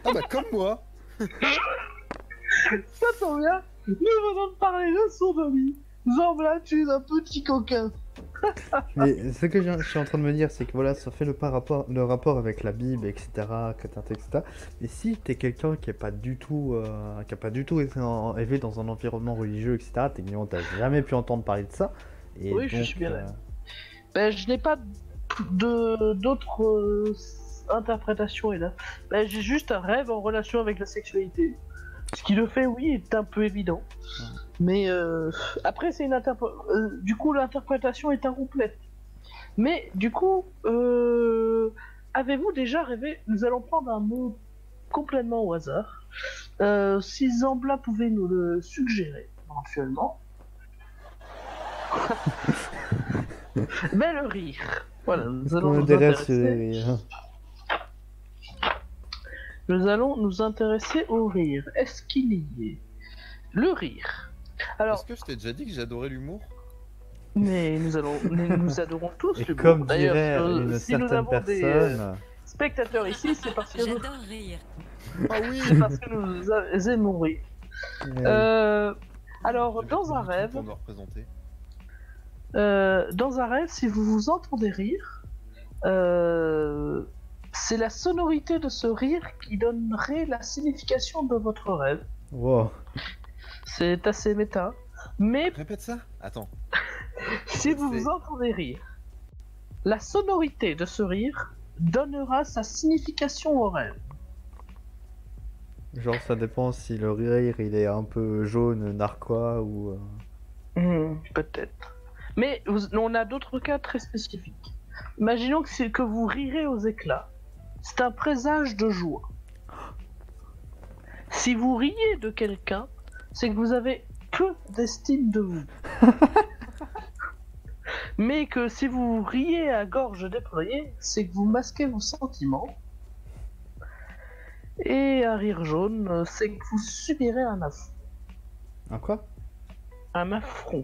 Ah bah comme moi Ça tombe bien, nous venons de parler de sodomie. Zambla, tu es un petit coquin. *laughs* Mais ce que je suis en train de me dire, c'est que voilà, ça fait le, par rapport, le rapport avec la Bible, etc., chrétienté, etc. Mais si t'es quelqu'un qui est pas du tout, euh, qui a pas du tout été en- élevé dans un environnement religieux, etc., techniquement t'as jamais pu entendre parler de ça. Et Oui, je suis bien euh. Ben, je n'ai pas d'autres euh, interprétations et là. Ben, j'ai juste un rêve en relation avec la sexualité. Ce qui le fait, oui, est un peu évident. Mais euh, après, c'est une interpr- euh, du coup, l'interprétation est incomplète. Mais du coup, euh, avez-vous déjà rêvé Nous allons prendre un mot complètement au hasard. Si Zambla pouvait nous le suggérer, éventuellement? *laughs* Mais le rire. Voilà, nous allons nous intéresser. Nous allons nous intéresser au rire. Est-ce qu'il y est? Le rire. Alors, Est-ce que je t'ai déjà dit que j'adorais l'humour? mais nous allons, nous *laughs* adorons tous l'humour. comme D'ailleurs, dirait une si nous certaine avons des euh, personne, spectateurs ici, c'est parce que nous, rire. Ah oui c'est parce que nous aimons rire. euh, Euh, alors, dans un rêve, Pour me représenter. Euh, dans un rêve, si vous vous entendez rire, euh, c'est la sonorité de ce rire qui donnerait la signification de votre rêve. wow. C'est assez méta. Mais Répète ça Attends. *laughs* si vous vous entendez rire, la sonorité de ce rire donnera sa signification au rêve. Genre, ça dépend si le rire il est un peu jaune, narquois ou. euh, Hmm, Peut-être. Mais vous- on a d'autres cas très spécifiques. Imaginons que, vous rirez aux éclats. C'est un présage de joie. Si vous riez de quelqu'un, c'est que vous avez peu d'estime de vous. *laughs* Mais que si vous riez à gorge déployée, c'est que vous masquez vos sentiments. Et un rire jaune, c'est que vous subirez un affront. Un quoi? Un affront.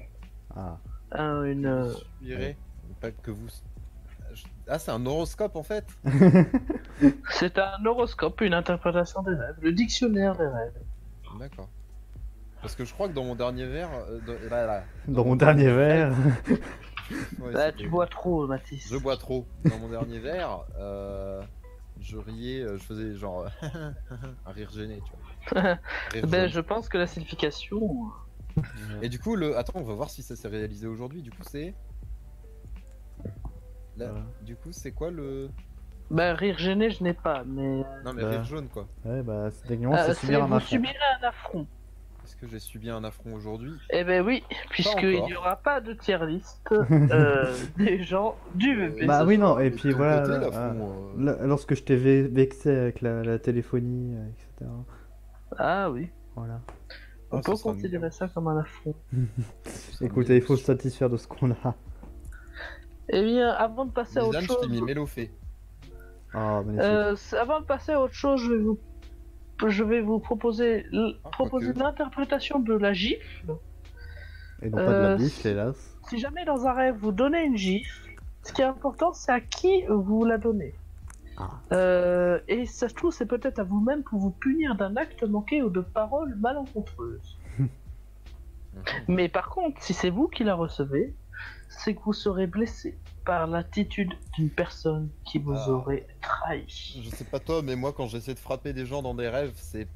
Ah. Un- une, euh, Je dirais pas que vous. Ah, c'est un horoscope en fait *laughs* C'est un horoscope, une interprétation des rêves, le dictionnaire des rêves. D'accord. Parce que je crois que dans mon dernier verre. euh, dans- là, là. Dans mon dernier verre. *laughs* Ouais, Là, c'est- Bah, tu bois trop, Mathis. Je bois trop. Dans mon dernier verre, euh, je riais, euh, je faisais genre *laughs* un rire gêné, tu vois. Un rire ben, je pense que la signification. Et du coup, le... attends, on va voir si ça s'est réalisé aujourd'hui. Du coup, c'est. Là, Voilà. Du coup, c'est quoi le. Ben, rire gêné, je n'ai pas, mais. Non, mais Bah. rire jaune quoi. Ouais, bah, c'est techniquement, Euh, c'est subir un affront. subirez un affront. Est-ce que j'ai subi un affront aujourd'hui? Eh ben oui, puisqu'il n'y aura pas de tier list *laughs* euh, des gens du VP. Bah oui, non, et puis voilà. côté, là, l'affront, euh, euh, là, lorsque je t'ai ve- vexé avec la, la téléphonie, euh, etc. Ah oui, Voilà. On peut ça considérer mignon. ça comme un affront. *laughs* Écoutez, il faut se satisfaire de ce qu'on a. Eh bien, avant de passer à autre mis chose. Mélofée. Ah, magnifique. Euh, avant de passer à autre chose, je vais vous, je vais vous proposer, l- Ah, proposer l'interprétation de la gifle. Et non pas de la euh, bifle, hélas. Si jamais dans un rêve vous donnez une gifle, ce qui est important, c'est à qui vous la donnez. Euh, et ça se trouve, c'est peut-être à vous-même pour vous punir d'un acte manqué ou de paroles malencontreuses. *laughs* Mais par contre, si c'est vous qui la recevez, c'est que vous serez blessé par l'attitude d'une personne qui vous Ah. aurait trahi. Je sais pas toi, mais moi quand j'essaie de frapper des gens dans des rêves, c'est.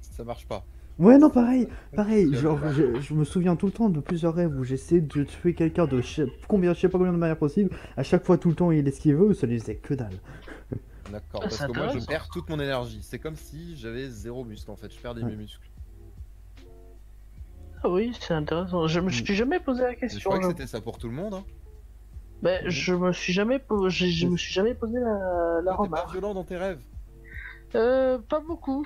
Ça marche pas. Ouais, non, pareil, pareil. *laughs* Genre, je, je me souviens tout le temps de plusieurs rêves où j'essaie de tuer quelqu'un de je sais, combien, je sais pas combien de manières possibles. À chaque fois, tout le temps, il est ce qu'il veut, ça lui faisait que dalle. *laughs* D'accord, Ah, parce que moi je perds toute mon énergie. C'est comme si j'avais zéro muscle en fait, je perdais Ouais. mes muscles. Ah oui, c'est intéressant. Je me suis jamais posé la Et Je question. crois que c'était ça pour tout le monde. Hein. Ben, je me suis jamais, po- je, je me suis jamais posé la, la T'es pas remarque. violent dans tes rêves? Euh, pas beaucoup.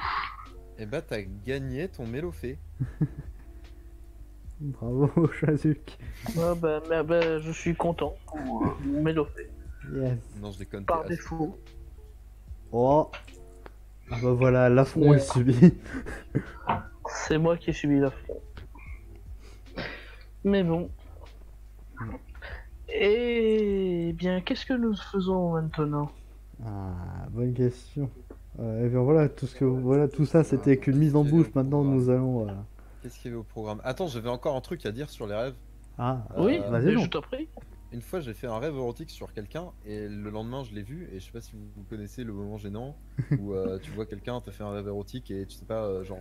Et bah t'as gagné ton mélophée. *laughs* Bravo, *laughs* Shazuk. Ouais, ben, ben, ben, je suis content pour euh, Yes. Non, je déconne. par défaut. Oh Ah bah voilà, l'affront Ouais. est subi. *laughs* C'est moi qui ai subi l'affront. Mais bon. Et bien, qu'est-ce que nous faisons maintenant? Ah, bonne question. Euh, et bien voilà, tout, ce que, voilà, tout ça c'était qu'une mise en bouche. Maintenant nous allons. euh, Qu'est-ce qu'il y avait au programme Attends, j'avais encore un truc à dire sur les rêves. Ah, Euh, Oui, vas-y, je t'en prie. Une fois, j'ai fait un rêve érotique sur quelqu'un et le lendemain, je l'ai vu. Et je sais pas si vous, connaissez le moment gênant où euh, *laughs* tu vois quelqu'un, t'as fait un rêve érotique et tu sais pas, euh, genre,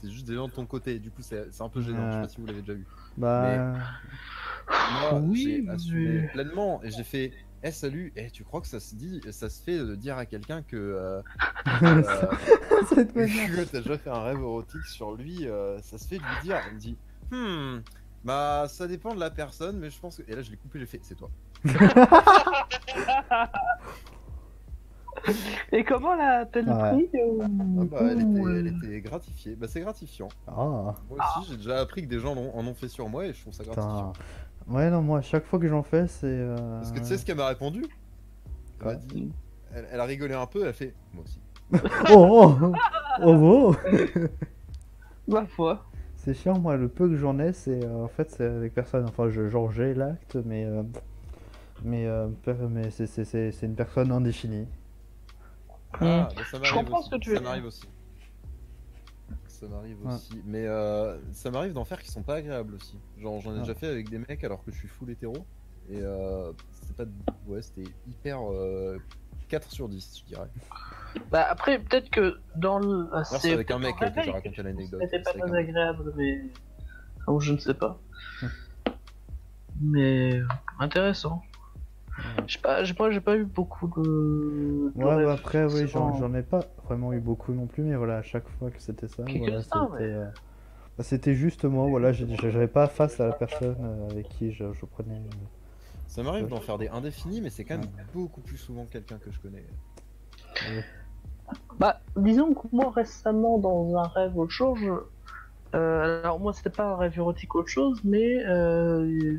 c'est juste des gens de ton côté. Et du coup, c'est c'est un peu gênant. Je sais pas si vous l'avez déjà vu. bah. Moi, Oui, j'ai assumé mais- pleinement et j'ai fait. Eh salut, eh, tu crois que ça se dit, ça se fait de dire à quelqu'un que, euh, *laughs* euh, *laughs* que t'as déjà fait un rêve érotique sur lui, euh, ça se fait de lui dire. Il me dit, hmm, bah ça dépend de la personne, mais je pense que. Et là je l'ai coupé, j'ai fait, c'est toi. *laughs* Et comment l'a-t-elle Ouais. pris euh, Ah bah, elle, était, elle euh, était gratifiée. Bah c'est gratifiant. Ah, Moi aussi, j'ai déjà appris que des gens en ont, en ont fait sur moi et je trouve ça gratifiant. putain. Ouais, non, moi, à chaque fois que j'en fais, c'est. euh, Parce que tu sais ce qu'elle m'a répondu Elle m'a Quoi dit, elle, elle a rigolé un peu, elle a fait, moi aussi. *laughs* Oh, oh, oh, oh. *laughs* Ma foi. C'est chiant, moi, le peu que j'en ai, c'est. euh, en fait, c'est avec personne. Enfin, je, genre, j'ai l'acte, mais. euh, mais euh, mais c'est- c'est c'est- c'est une personne indéfinie. Ah, bah, ça Je m'arrive comprends aussi. ce que tu veux Ça m'arrive aussi. Ça m'arrive Ouais. aussi. Mais euh, ça m'arrive d'en faire qui sont pas agréables aussi. Genre, j'en ai déjà fait avec des mecs alors que je suis full hétéro. Et euh, c'était pas. Ouais, c'était hyper. euh, 4 sur 10, je dirais. Bah après, peut-être que dans le... ah, c'est avec un mec en que j'ai raconté l'anecdote, C'était pas très agréable, mais... Ou je ne sais pas. Mais... euh, Intéressant. Je sais pas, j'ai pas, j'ai pas eu beaucoup de... de Ouais, bah après, oui, j'en ai pas vraiment eu beaucoup non plus, mais voilà, à chaque fois que c'était ça, Quelques-uns, voilà, c'était. ouais. euh, bah, c'était juste moi, voilà, j'ai- j'avais pas face à la personne euh, avec qui je, je prenais. euh, Ça m'arrive d'en faire des indéfinis, mais c'est quand même beaucoup plus souvent quelqu'un que je connais. Bah, disons que moi récemment dans un rêve autre chose, je- euh, alors moi c'était pas un rêve érotique autre chose, mais euh,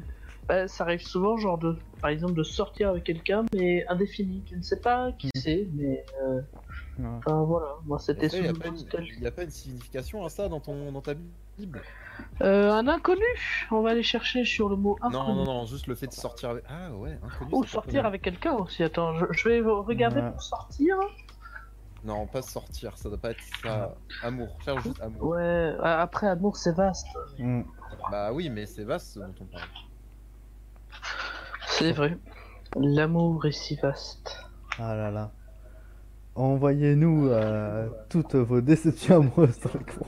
bah, ça arrive souvent genre de, par exemple de sortir avec quelqu'un mais indéfini, tu ne sais pas qui c'est, mais euh, ouais. enfin voilà, moi c'était Il n'y a, souvent pas une- tel- y a pas une signification à ça dans, ton, dans ta Bible? Euh, un inconnu, on va aller chercher sur le mot inconnu. Non, non, non, juste le fait de sortir avec. Ah ouais, inconnu. Ou pas sortir avec quelqu'un aussi. Attends, je, je vais regarder Ouais. pour sortir. Non, pas sortir, ça doit pas être ça. Amour, faire juste amour. Ouais, après amour c'est vaste. Mm. Bah oui, mais c'est vaste ce dont on parle. C'est vrai. L'amour est si vaste. Ah là là. Envoyez-nous euh, toutes vos déceptions amoureuses dans les cours.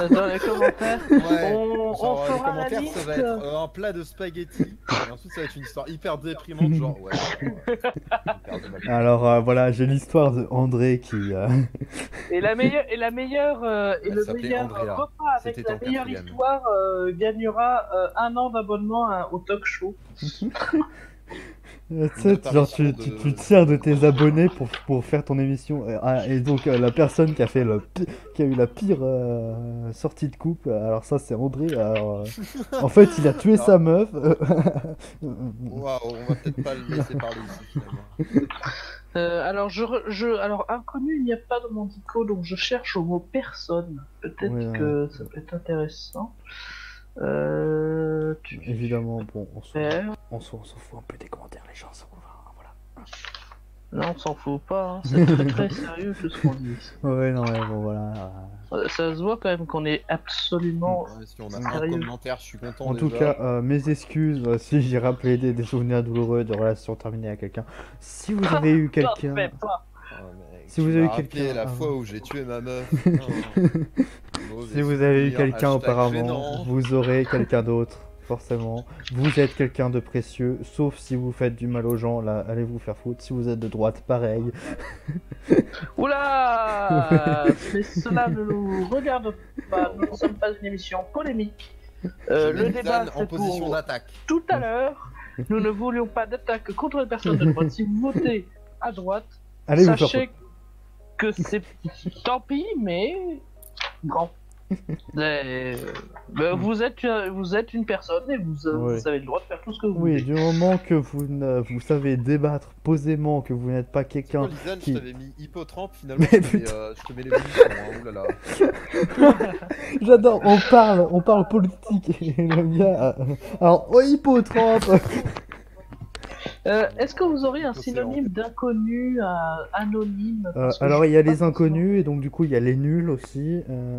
Euh, Dans les commentaires, Ouais, on, on genre les la commentaires, liste. ça va être euh, un plat de spaghettis. Et ensuite, ça va être une histoire hyper déprimante, genre ouais. *laughs* Alors euh, voilà, j'ai l'histoire de André qui. euh, Et la meilleure, et la meilleure, euh, et le meilleur Andrea. repas avec la meilleure quatrième. histoire euh, gagnera euh, un an d'abonnement à- au talk show. *laughs* euh, tu sais, genre tu, tu, de- tu te sers de tes abonnés pour, pour faire ton émission. Euh, ah, et donc euh, la personne qui a fait le pi- qui a eu la pire euh, sortie de coupe, alors ça c'est André. Alors, euh, en fait, il a tué *laughs* sa meuf. Waouh, on va peut-être pas le laisser *laughs* parler ici finalement. Euh, alors, je, re- je, alors inconnu, il n'y a pas de mon dico, donc je cherche au mot personne. Peut-être Ouais, que ça peut être intéressant. Euh, tu... Évidemment, bon, on s'en on fout un peu des commentaires, les gens. s'en foutent, Voilà. Non, on s'en fout pas, hein. c'est très très *laughs* sérieux tout ce qu'on dit. Ouais, non, ouais, bon voilà. Euh, Ça se voit quand même qu'on est absolument. Ouais, si on a un Sérieux. commentaire, je suis content. En tout déjà. cas, euh, mes excuses euh, si j'ai rappelé des, des souvenirs douloureux de relations terminées à quelqu'un. Si vous avez eu *laughs* quelqu'un. Oh, Si vous avez rappelé quelqu'un la avant. fois où j'ai tué ma meuf. *laughs* Si vous avez eu quelqu'un auparavant, vous aurez quelqu'un d'autre. forcément. Vous êtes quelqu'un de précieux, sauf si vous faites du mal aux gens, là, allez vous faire foutre. Si vous êtes de droite, pareil. *laughs* Oula *laughs* Mais cela ne nous regarde pas, nous ne sommes pas une émission polémique. Euh, le débat, en c'est position pour d'attaque. tout à l'heure. Nous ne voulions pas d'attaque contre les personnes de droite. Si vous votez à droite, Allez vous faire sachez foutre. que c'est tant pis, mais grand. *laughs* Euh, ben, vous, êtes, une- vous êtes une personne et vous, euh, Ouais. vous avez le droit de faire tout ce que vous Oui, voulez. du moment que vous, ne- vous savez débattre posément, que vous n'êtes pas quelqu'un qui- je t'avais mis hippotrampe, finalement, Mais je, te mets, putain. euh, je te mets l'évolution, hein. *laughs* J'adore, on parle, on parle politique. Et le gars, euh, alors, oh, hypotrampe *laughs* Euh, Est-ce que vous auriez un synonyme d'inconnu à anonyme? Euh, Alors, il y a les inconnus, et donc du coup, il y a les nuls aussi. Euh.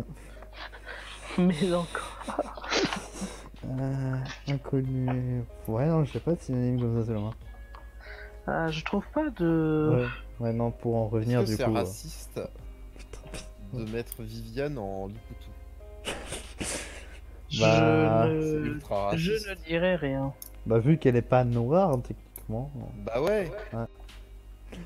*laughs* Mais encore. *laughs* euh, inconnus. Ouais, non, je sais pas de synonyme comme ça, c'est loin. Ah, je trouve pas de. Ouais. ouais, non, pour en revenir du c'est coup. euh, raciste de mettre Viviane en Lipoutou Bah, je, C'est ne... Euh, je ne dirais rien. Bah, vu qu'elle est pas noire, techniquement. Bah ouais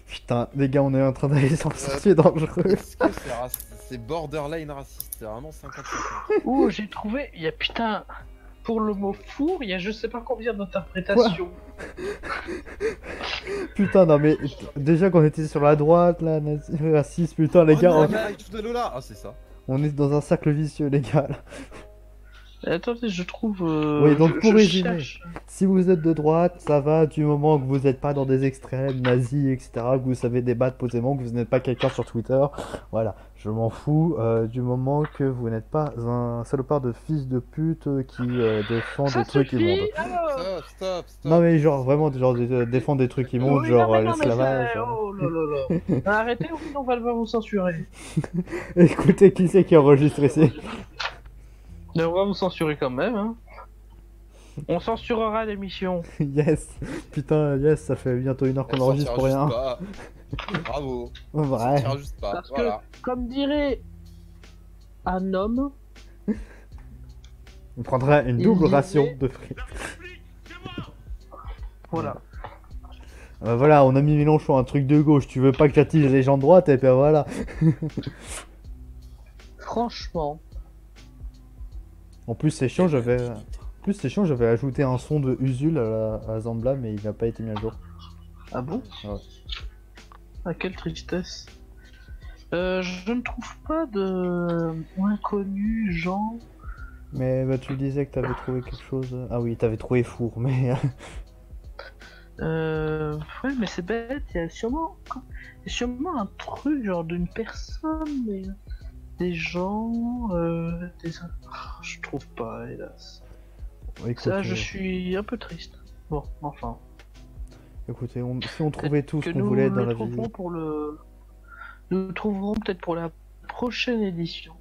Putain, les gars, on est en train d'aller sur le sentier dangereux. Est-ce que c'est raciste C'est borderline raciste, c'est vraiment 50-50. Ouh, j'ai trouvé. Il y a putain. Pour le mot four, il y a je sais pas combien d'interprétations. *laughs* Putain, non, mais déjà qu'on était sur la droite, là, nazi- raciste, putain, les Oh gars, non, on, Ah, c'est ça. on est dans un cercle vicieux, les gars. là. Attendez, je trouve. euh, Oui, donc je- pour je résumer. cherche. Si vous êtes de droite, ça va du moment que vous n'êtes pas dans des extrêmes nazis, etc., que vous savez débattre posément, que vous n'êtes pas quelqu'un sur Twitter. Voilà, je m'en fous. euh, du moment que vous n'êtes pas un salopard de fils de pute qui euh, défend Ça des trucs immondes. Stop, stop, stop. Non mais genre vraiment genre défendre des trucs immondes, Oui, genre l'esclavage. Oh. Arrêtez ou sinon on va devoir vous censurer. *laughs* Écoutez, qui c'est qui enregistre ici *laughs* Mais on va vous censurer quand même, hein. On censurera l'émission. *laughs* Yes Putain, yes, ça fait bientôt une heure qu'on enregistre pour rien. juste pas. Bravo. *laughs* Ouais, sortira juste pas. Parce voilà. que, comme dirait un homme, On prendra une double disait- ration de frites. *laughs* voilà. Euh, voilà, on a mis Mélenchon un truc de gauche, tu veux pas que j'attise les gens de droite, et ben voilà. Franchement, En plus, c'est chiant, j'avais. En plus, c'est chiant, j'avais ajouté un son de Usul à, la- à Zambla, mais il n'a pas été mis à jour. ah bon? Ouais. Ah, quelle tristesse. Euh, je ne trouve pas de inconnu, gens. Mais bah, tu disais que t'avais trouvé quelque chose. Ah oui, t'avais trouvé four, *laughs* mais. Euh, ouais, mais c'est bête, il y a sûrement, il y a sûrement un truc genre d'une personne, mais des gens, euh, des... Ah, je trouve pas, hélas. Écoutez, Ça, je suis un peu triste. Bon, enfin. écoutez on- si on trouvait tout ce que qu'on voulait dans la vie. pour le. Nous trouverons peut-être pour la prochaine édition.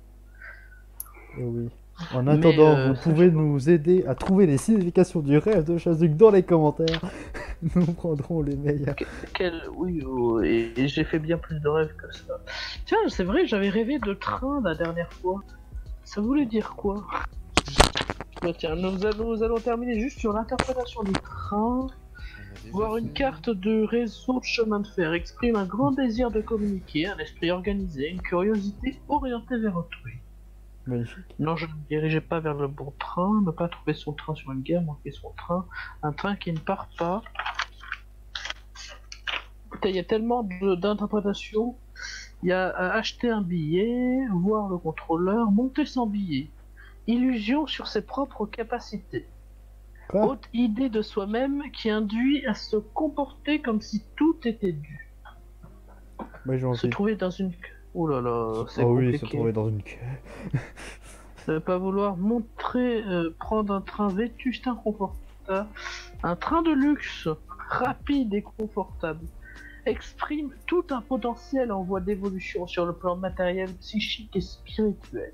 Eh oui. En attendant, euh, vous pouvez nous aider à trouver les significations du rêve de Chazuk dans les commentaires. *laughs* nous prendrons les meilleurs. Quel... Oui, oh, et, et j'ai fait bien plus de rêves que ça. Tiens, c'est vrai, j'avais rêvé de train la dernière fois. Ça voulait dire quoi? Bah, Tiens, nous allons, nous allons terminer juste sur l'interprétation du train. Voir une carte de réseau de chemin de fer exprime un grand désir de communiquer, un esprit organisé, une curiosité orientée vers autrui. Magnifique. Non, je ne me dirigeais pas vers le bon train, ne pas trouver son train sur une gare, manquer son train, un train qui ne part pas. Il y a tellement d'interprétations. Il y a euh, acheter un billet, voir le contrôleur, monter sans billet. Illusion sur ses propres capacités. Quoi? Haute idée de soi-même qui induit à se comporter comme si tout était dû. Se trouver dans une... Oh là là, c'est Oh oui, compliqué. se trouver dans une queue. Ne pas vouloir montrer, euh, prendre un train vétuste inconfortable, un train de luxe, rapide et confortable, exprime tout un potentiel en voie d'évolution sur le plan matériel, psychique et spirituel.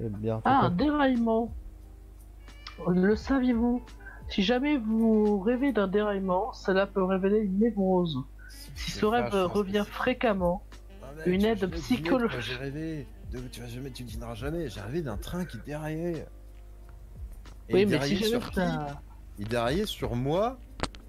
Eh bien, Ah, un déraillement. Le saviez-vous? Si jamais vous rêvez d'un déraillement, cela peut révéler une névrose. Si ce rêve revient fréquemment, mec, une aide jamais deviner de psycholo- quoi J'ai rêvé. De- tu vas jamais, tu diras jamais. J'ai rêvé d'un train qui déraillait. Et Oui, il mais si sur qui? Il déraillait sur moi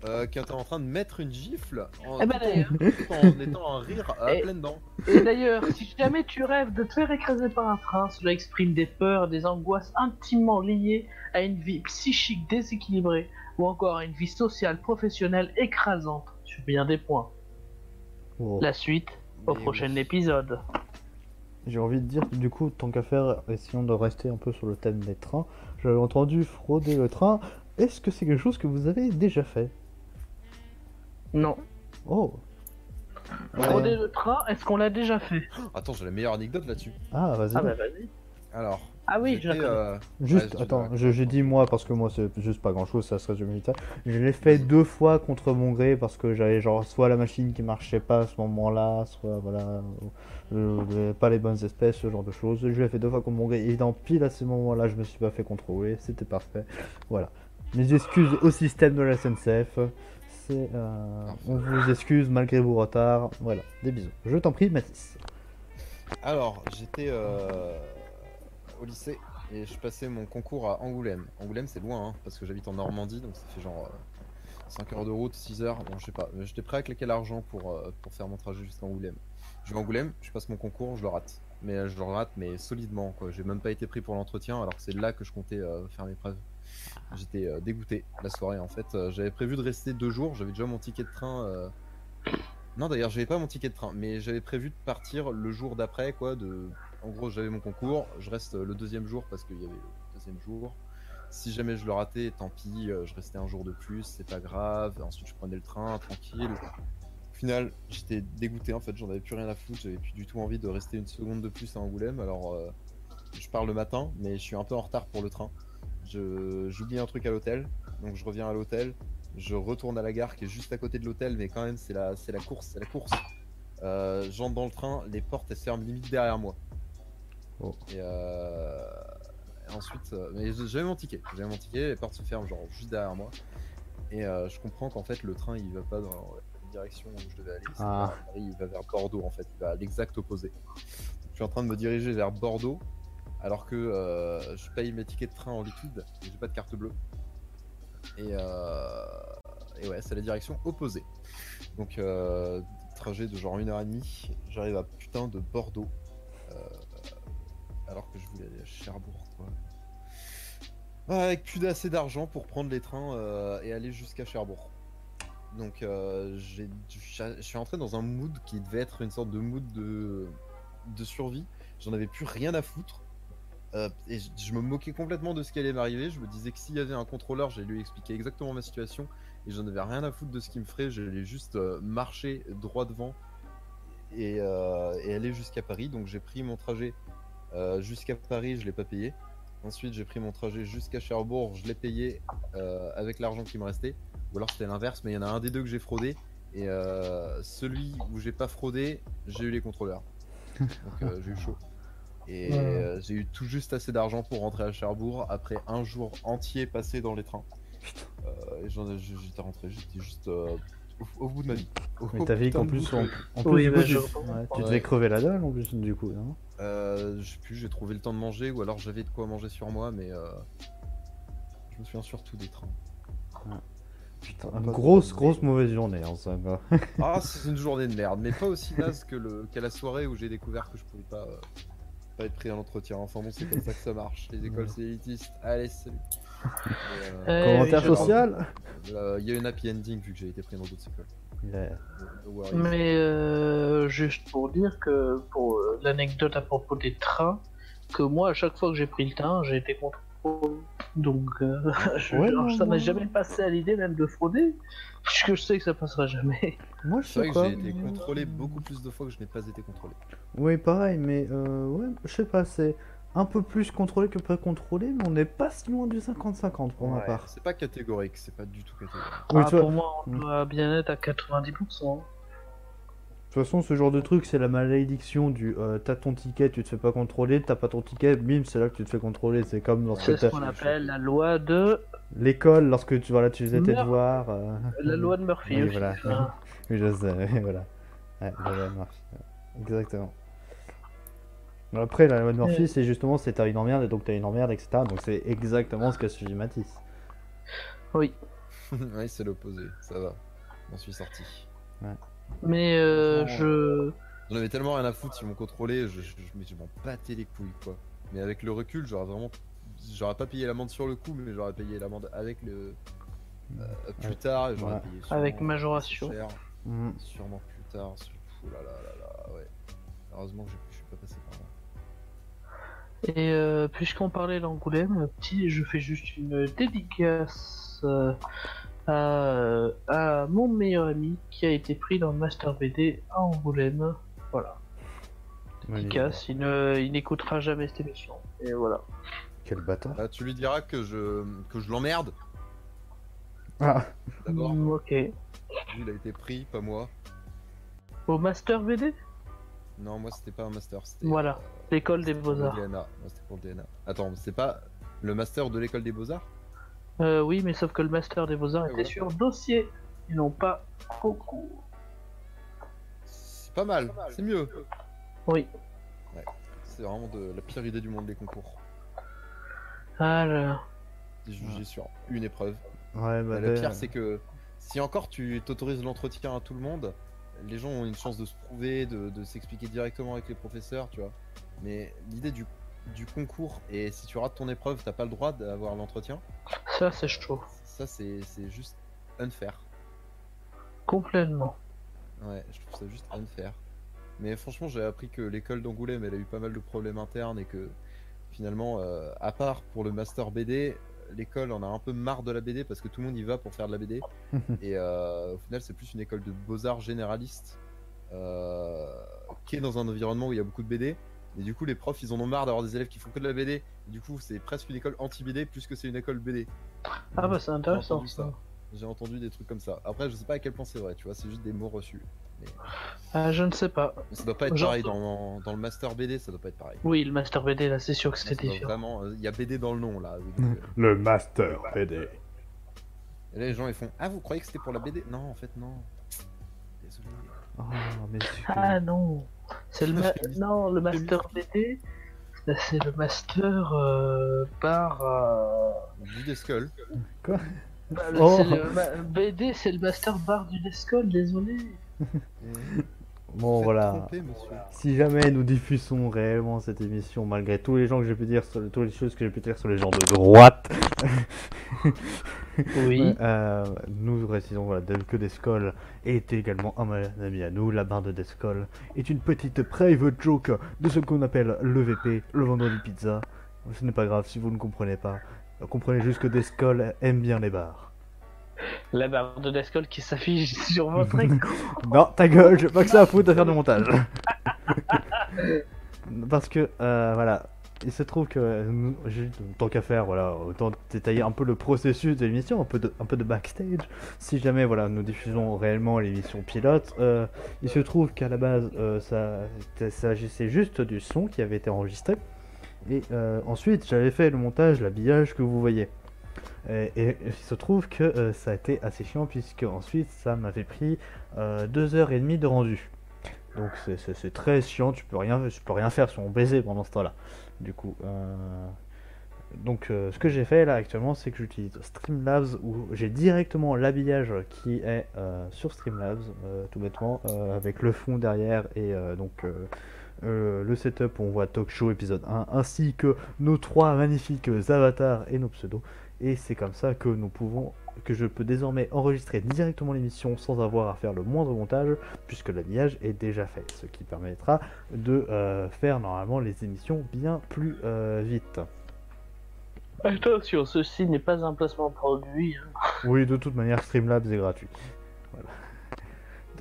euh, quand t'es en train de mettre une gifle en, Eh ben, tout en- d'ailleurs. tout en *laughs* étant un rire à Et- pleines dents. Et d'ailleurs, si jamais tu rêves de te faire écraser par un train, cela exprime des peurs, des angoisses intimement liées à une vie psychique déséquilibrée ou encore à une vie sociale, professionnelle écrasante sur bien des points. Wow. La suite au prochain oui. épisode. J'ai envie de dire, du coup, tant qu'à faire, essayons de rester un peu sur le thème des trains. J'avais entendu frauder le train. Est-ce que c'est quelque chose que vous avez déjà fait? Non. Oh Ouais. Frauder le train, est-ce qu'on l'a déjà fait? Attends, j'ai la meilleure anecdote là-dessus. Ah, vas-y. Ah bah vas-y. Alors, Ah oui, je la euh, Juste, Ouais, attends, j'ai dit moi parce que moi c'est juste pas grand chose, ça se résume vite. Je l'ai fait deux fois contre mon gré parce que j'avais genre soit la machine qui marchait pas à ce moment-là, soit voilà, euh, euh, pas les bonnes espèces, ce genre de choses. Je l'ai fait deux fois contre mon gré et dans pile à ce moment-là, je me suis pas fait contrôler, c'était parfait. Voilà. Mes excuses au système de la SNCF. C'est, euh, on vous excuse malgré vos retards. Voilà, des bisous. Je t'en prie, Mathis. alors j'étais euh, au lycée et je passais mon concours à Angoulême. Angoulême, c'est loin hein, parce que j'habite en Normandie, donc ça fait genre 5 heures de route, 6 heures. Bon, je sais pas, j'étais prêt à claquer l'argent pour, euh, pour faire mon trajet jusqu'à Angoulême. Je vais à Angoulême, je passe mon concours, je le rate. Mais euh, je le rate, mais solidement quoi. J'ai même pas été pris pour l'entretien alors que c'est là que je comptais euh, faire mes preuves. J'étais euh, dégoûté la soirée en fait. Euh, j'avais prévu de rester deux jours, j'avais déjà mon ticket de train. euh, *coughs* Non d'ailleurs j'avais pas mon ticket de train, mais j'avais prévu de partir le jour d'après quoi. De... En gros j'avais mon concours, je reste le deuxième jour parce qu'il y avait le deuxième jour. Si jamais je le ratais, tant pis, euh, je restais un jour de plus, c'est pas grave. Ensuite je prenais le train tranquille. Au final j'étais dégoûté en fait, j'en avais plus rien à foutre, j'avais plus du tout envie de rester une seconde de plus à Angoulême. Alors euh, je pars le matin, mais je suis un peu en retard pour le train. J'oublie un truc à l'hôtel, donc je reviens à l'hôtel, je retourne à la gare qui est juste à côté de l'hôtel, mais quand même c'est la, c'est la course, c'est la course. Euh, J'entre dans le train, les portes elles se ferment limite derrière moi. Oh. Et, euh, et ensuite, euh, mais j'avais mon ticket, j'avais mon ticket, les portes se ferment genre juste derrière moi. Et euh, je comprends qu'en fait le train il va pas dans la direction où je devais aller. Ah. il va vers Bordeaux en fait, il va à l'exact opposé. Je suis en train de me diriger vers Bordeaux alors que euh, je paye mes tickets de train en liquide et j'ai pas de carte bleue. Et, euh, et ouais, c'est la direction opposée. Donc, euh, trajet de genre une heure et demie, j'arrive à putain de Bordeaux. Alors que je voulais aller à Cherbourg. Ouais, avec plus d'assez d'argent pour prendre les trains euh, et aller jusqu'à Cherbourg. Donc, euh, j'ai je suis entré dans un mood qui devait être une sorte de mood de, survie. J'en avais plus rien à foutre. Euh, et je, me moquais complètement de ce qui allait m'arriver. Je me disais que s'il y avait un contrôleur, j'allais lui expliquer exactement ma situation. Et j'en avais rien à foutre de ce qu'il me ferait. J'allais juste marcher droit devant et aller jusqu'à Paris. Donc j'ai pris mon trajet euh, jusqu'à Paris, je l'ai pas payé. Ensuite, j'ai pris mon trajet jusqu'à Cherbourg, je l'ai payé euh, avec l'argent qui me restait. Ou alors c'était l'inverse, mais il y en a un des deux que j'ai fraudé. Et euh, celui où j'ai pas fraudé, j'ai eu les contrôleurs. Donc euh, j'ai eu chaud. Et Ouais. euh, j'ai eu tout juste assez d'argent pour rentrer à Cherbourg après un jour entier passé dans les trains. Euh, j'étais rentré, j'étais juste euh, au, au bout de ma vie. Au Mais t'as vu putain qu'en plus, en, en plus Oui, bah, je tu, ouais, devais crever la dalle en plus du coup, non? Euh, je sais plus, j'ai trouvé le temps de manger ou alors j'avais de quoi manger sur moi, mais euh, je me souviens surtout des trains. Putain, une de grosse, grosse mauvaise journée, hein, ça. Ah, *laughs* c'est une journée de merde, mais pas aussi naze que le qu'à la soirée où j'ai découvert que je pouvais pas, euh, pas être pris à l'entretien. Enfin bon, c'est comme ça que ça marche. Les écoles c'est élitiste. Allez, salut. *laughs* Et, euh, Euh, Commentaire social euh, Il y a une happy ending vu que j'ai été pris dans d'autres écoles. Mais euh, juste pour dire que pour euh, l'anecdote à propos des trains, que moi à chaque fois que j'ai pris le train, j'ai été contrôlé. *laughs* Donc euh, *laughs* je- Ouais, genre, non, ça m'est jamais passé à l'idée même de frauder, puisque je sais que ça passera jamais. *laughs* Moi je sais quoi. j'ai été contrôlé beaucoup plus de fois que je n'ai pas été contrôlé. Oui, pareil, mais euh, ouais, je sais pas, c'est un peu plus contrôlé que pas contrôlé, mais on n'est pas si loin du 50-50 pour ma Ouais, part. C'est pas catégorique, c'est pas du tout catégorique. Oui, Ah, tu vois, pour moi, on Mm. doit bien être à 90%. De toute façon, ce genre de truc, c'est la malédiction du euh, t'as ton ticket, tu te fais pas contrôler, t'as pas ton ticket, bim, c'est là que tu te fais contrôler. C'est comme lorsque C'est ce qu'on appelle la loi de l'école, lorsque tu, voilà, tu faisais tes devoirs. euh, la loi de Murphy. Oui, aussi. voilà. *laughs* Oui, je sais, voilà. Ouais, la loi de Murphy. Exactement. Après, la loi de Murphy, c'est justement, c'est t'as une emmerde et donc t'as une emmerde, etc. Donc c'est exactement ce que suivi Matisse. Oui. *laughs* oui, c'est l'opposé, ça va. J'en suis sorti. Mais euh, Oh. je. J'en avais tellement rien à foutre, ils m'ont contrôlé, je, je, je- m'en battais les couilles, quoi. Mais avec le recul, j'aurais vraiment. J'aurais pas payé l'amende sur le coup, mais j'aurais payé l'amende avec le. euh, plus Ouais. tard, et j'aurais Ouais. payé sûrement Avec majoration. cher, Mm. sûrement plus tard. sur- Ouh là là là là, ouais. Heureusement que je je suis pas passé. Et euh, puisqu'on parlait d'Angoulême, petit, je fais juste une dédicace euh, à, à mon meilleur ami qui a été pris dans le Master BD à Angoulême. Voilà. Dédicace, il ne- il n'écoutera jamais cette émission. Et voilà. Quel bâtard. Bah, tu lui diras que je, que je l'emmerde, Ah, d'abord. Mm, ok. Lui, il a été pris, pas moi. Au Master BD Non, moi c'était pas un master, c'était. Voilà, euh, l'école des beaux-arts. C'était pour le DNA. Attends, c'est pas le master de l'école des beaux-arts? Euh, oui, mais sauf que le Master des Beaux-Arts Ouais, était sur dossier. Ils n'ont pas concours. C'est pas mal, c'est mieux. Oui. C'est vraiment de la pire idée du monde, les concours. Alors. Jugé sur une épreuve. ouais, bah, Bah, le pire, c'est que si encore tu t'autorises l'entretien à tout le monde, les gens ont une chance de se prouver, de, de s'expliquer directement avec les professeurs, tu vois. Mais l'idée du, du concours, et si tu rates ton épreuve, t'as pas le droit d'avoir l'entretien, Ça, c'est chaud. ça c'est c'est juste unfair. Complètement. Ouais, je trouve ça juste unfair. Mais franchement, j'ai appris que l'école d'Angoulême, elle a eu pas mal de problèmes internes et que finalement, euh, à part pour le master BD, l'école en a un peu marre de la BD parce que tout le monde y va pour faire de la BD. *laughs* et euh, au final, c'est plus une école de beaux-arts généraliste euh, qui est dans un environnement où il y a beaucoup de BD. Et du coup, les profs, ils en ont marre d'avoir des élèves qui font que de la BD. Et du coup, c'est presque une école anti-BD plus que c'est une école BD. Ah bah c'est intéressant. J'ai entendu des trucs comme ça. Après, je sais pas à quel point c'est vrai, tu vois, c'est juste des mots reçus. Mais, Ah, je ne sais pas. mais ça doit pas être Genre- pareil dans, dans le master BD, ça doit pas être pareil. Oui, le Master BD là, c'est sûr que doit différent. Vraiment, euh, il y a BD dans le nom là. donc, euh, Le Master PD. et là, les gens ils font Ah, vous croyez que c'était pour la BD Non, en fait, non. Désolé. Oh, mais c'est Ah non, c'est le ma- non le Master BD, c'est le Master euh, par. euh, Du Deskull. bah, le- Oh. c'est le ma- BD, c'est le Master bar du Descol, désolé. Bon, voilà. Si jamais nous diffusons réellement cette émission, malgré tous les gens que j'ai pu dire, sur, toutes les choses que j'ai pu dire sur les gens de droite, *laughs* Oui. euh, nous précisons voilà, que Descol est également un ami à nous. La barre de Descol est une petite private joke de ce qu'on appelle le VP, le vendredi pizza. Ce n'est pas grave si vous ne comprenez pas. Comprenez juste que Descol aime bien les bars. La barre de Descol qui s'affiche *laughs* sur votre *laughs* écran. Non, ta gueule, j'ai pas que ça à foutre de faire du montage. *laughs* Parce que, euh, voilà, il se trouve que, nous- j'ai- tant qu'à faire, voilà, autant détailler un peu le processus de l'émission, un peu de, un peu de backstage. Si jamais, voilà, nous diffusons réellement l'émission pilote, euh, il se trouve qu'à la base, euh, ça, ça s'agissait juste du son qui avait été enregistré. Et ensuite, j'avais fait le montage, l'habillage que vous voyez. Et, il se trouve que euh, ça a été assez chiant puisque ensuite ça m'avait pris euh, deux heures et demie de rendu. Donc c'est- très chiant, tu peux rien, tu peux rien faire sur mon baiser pendant ce temps-là. Du coup, euh, donc euh, ce que j'ai fait là actuellement, c'est que j'utilise Streamlabs où j'ai directement l'habillage qui est euh, sur Streamlabs, euh, tout bêtement, euh, avec le fond derrière et euh, donc euh, euh, le setup où on voit Talk Show épisode 1 ainsi que nos trois magnifiques avatars et nos pseudos. Et c'est comme ça que nous pouvons, que je peux désormais enregistrer directement l'émission sans avoir à faire le moindre montage, puisque l'habillage est déjà fait, ce qui permettra de euh, faire normalement les émissions bien plus euh, vite. Attention, ceci n'est pas un placement produit. hein. Oui, de toute manière, Streamlabs est gratuit. Voilà.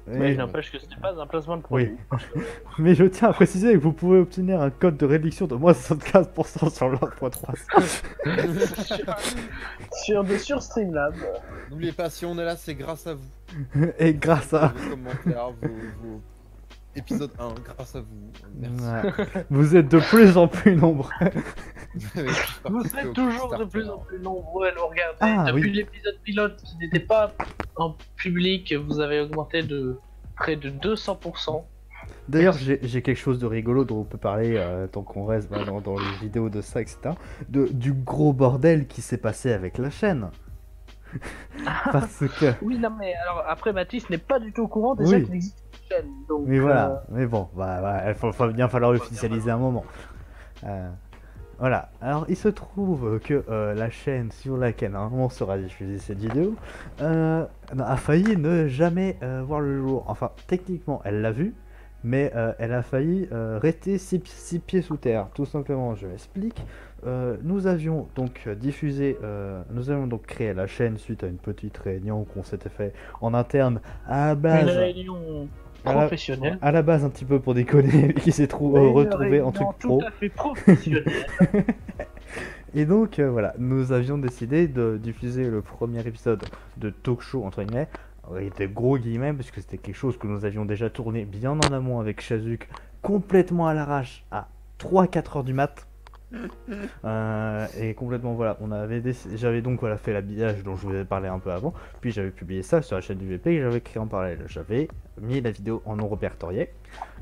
Mais il n'empêche que ce n'est pas un placement de produit. Oui. *laughs* Mais je tiens à préciser que vous pouvez obtenir un code de réduction de moins 75% sur l'offre 3. *laughs* sur, de, sur Streamlab. N'oubliez pas, si on est là, c'est grâce à vous. *laughs* Et grâce à... Vos commentaires, vos, vos épisodes 1, grâce à vous. Merci. Ouais. Vous êtes de plus en plus nombreux. *laughs* Vous êtes toujours de plus en plus nombreux à nous regarder. Ah, Depuis oui. l'épisode pilote qui n'était pas en public, vous avez augmenté de près de 200%. D'ailleurs, j'ai quelque chose de rigolo dont on peut parler euh, tant qu'on reste bah, dans, dans les vidéos de ça, etc. De, du gros bordel qui s'est passé avec la chaîne. *laughs* Parce que. Oui, non, mais alors après, Mathis n'est pas du tout au courant Oui. déjà qu'il Donc, Mais euh, voilà, mais bon, bah, bah, il faut, faut bien falloir officialiser un moment. Euh, voilà, alors il se trouve que euh, la chaîne sur laquelle normalement sera diffusée cette vidéo euh, a failli ne jamais euh, voir le jour. Enfin, techniquement, elle l'a vu, mais euh, elle a failli euh, rester six, six pieds sous terre. Tout simplement, je m'explique. Euh, nous avions donc euh, diffusé, euh, nous avions donc créé la chaîne suite à une petite réunion qu'on s'était fait en interne à la Une base. Réunion À la- professionnelle. À la base, un petit peu pour déconner, *laughs* qui s'est trou- euh, retrouvé en truc tout pro. à fait professionnelle. *laughs* Et donc, euh, voilà, nous avions décidé de diffuser le premier épisode de Talk Show, entre guillemets. Il était gros guillemets, parce que c'était quelque chose que nous avions déjà tourné bien en amont avec Shazuk, complètement à l'arrache, à 3-4 heures du mat. *laughs* Euh, et complètement voilà, on avait j'avais donc voilà fait l'habillage dont je vous ai parlé un peu avant, puis j'avais publié ça sur la chaîne du VP et j'avais créé en parallèle. J'avais mis la vidéo en non répertorié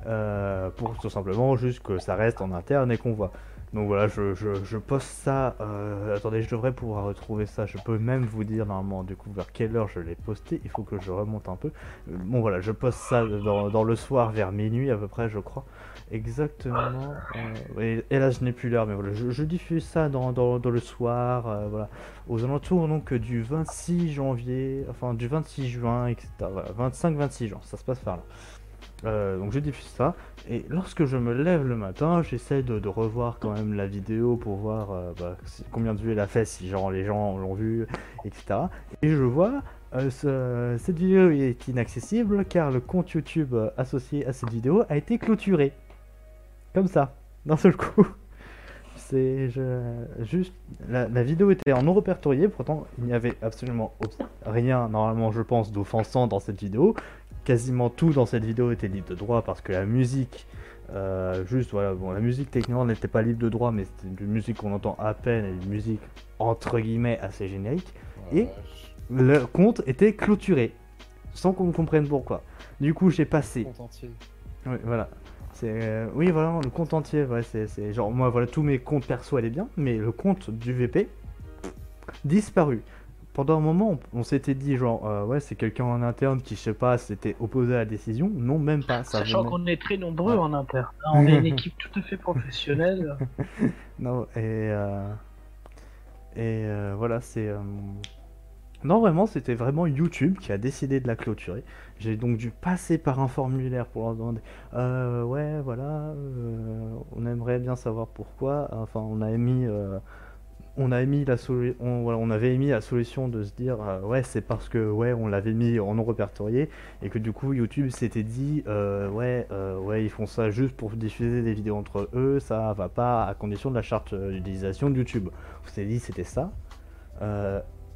euh, pour tout simplement juste que ça reste en interne et qu'on voit. Donc voilà, je, poste ça. euh, attendez, je devrais pouvoir retrouver ça. Je peux même vous dire normalement du coup vers quelle heure je l'ai posté. Il faut que je remonte un peu. Bon voilà, je poste ça dans le soir vers minuit à peu près, je crois. Exactement. euh, et, là, je n'ai plus l'heure, mais voilà, je, diffuse ça dans, le soir, euh, voilà, aux alentours donc du 26 janvier, enfin du 26 juin, etc. Voilà, 25-26 juin, ça se passe par là. Euh, donc je diffuse ça, et lorsque je me lève le matin, j'essaie de, revoir quand même la vidéo pour voir bah, combien de vues elle a fait, si genre les gens l'ont vu, etc. Et je vois ce- cette vidéo est inaccessible car le compte YouTube associé à cette vidéo a été clôturé. Comme ça, d'un seul coup. C'est juste. La, la vidéo était en non répertorié, pourtant il n'y avait absolument rien, normalement, je pense, d'offensant dans cette vidéo. Quasiment tout dans cette vidéo était libre de droit parce que la musique. euh, juste voilà, bon, la musique techniquement n'était pas libre de droit, mais c'était une musique qu'on entend à peine et une musique entre guillemets assez générique. Et le compte était clôturé, sans qu'on comprenne pourquoi. Du coup, j'ai passé oui, voilà. C'est euh, oui, voilà, le compte entier, ouais, c'est genre moi voilà, tous mes comptes perso allaient bien, mais le compte du VP disparu. Pendant un moment, on, on s'était dit genre euh, ouais, c'est quelqu'un en interne qui je sais pas, s'était opposé à la décision. Non, même pas. Ça Sachant venait- qu'on est très nombreux Ouais. en interne. hein. On est une *laughs* équipe tout à fait professionnelle. Non, et euh, et euh, voilà, c'est non vraiment, c'était vraiment YouTube qui a décidé de la clôturer. J'ai donc dû passer par un formulaire pour leur demander. Euh, ouais, voilà, euh, on aimerait bien savoir pourquoi. Enfin, on a émis, euh, on a émis la avait émis la solution de se dire, ouais, c'est parce que ouais, on l'avait mis en non répertorié et que du coup YouTube s'était dit, ouais, ouais, ils font ça juste pour diffuser des vidéos entre eux, ça va pas à condition de la charte d'utilisation de YouTube. On s'est dit, c'était ça.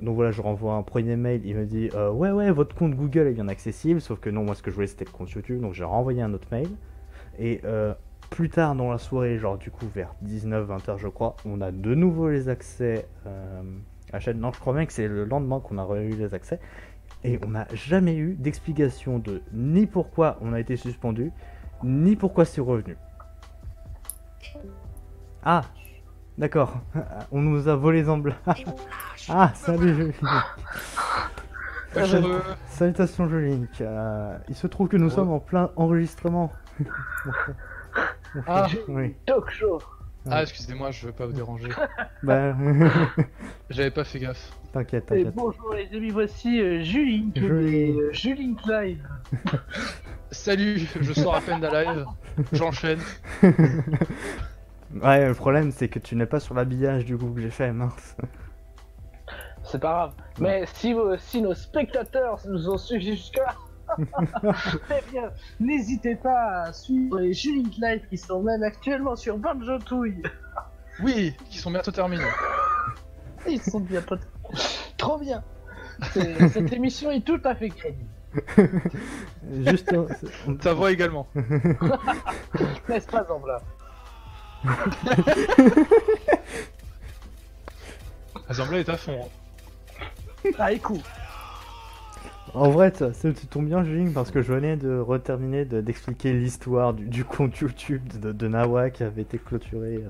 Donc voilà, je renvoie un premier mail, il me dit euh, ouais ouais votre compte Google est bien accessible, sauf que non moi ce que je voulais c'était le compte YouTube, donc j'ai renvoyé un autre mail. Et euh, plus tard dans la soirée, genre du coup vers 19-20h je crois, on a de nouveau les accès euh, à la chaîne. Non je crois bien que c'est le lendemain qu'on a eu les accès. Et on n'a jamais eu d'explication de ni pourquoi on a été suspendu, ni pourquoi c'est revenu. Ah D'accord, *laughs* on nous a volé en blanc. *laughs* Ah, salut Jolink. *laughs* Salutations Jolink. Euh, il se trouve que nous sommes en plein enregistrement. Ah. oui. Talk show. Ah, excusez-moi, je veux pas vous déranger. Bah, J'avais pas fait gaffe. t'inquiète, Et t'inquiète. bonjour les amis, voici euh, Julink, euh, Julink Live. Salut, je sors à peine d'un live. J'enchaîne. Ouais, le problème c'est que tu n'es pas sur l'habillage du coup que j'ai fait, mince. C'est pas grave. Mais si, vous- si nos spectateurs nous ont suivi jusque-là, *laughs* eh bien, n'hésitez pas à suivre les Julink Live qui sont même actuellement sur Banjo Touille. Oui, qui sont bientôt terminés. *laughs* Ils sont bien potes. Trop bien. Cette émission est tout à fait crédible. *laughs* Juste, euh, Ta voix également. N'est-ce pas, Zambla *laughs* Assemblée est à fond. hein. Ah, écoute. En vrai, tu tombes bien, Julie, parce que je venais de reterminer de- d'expliquer l'histoire du, du compte YouTube de, de Nawa qui avait été clôturé euh,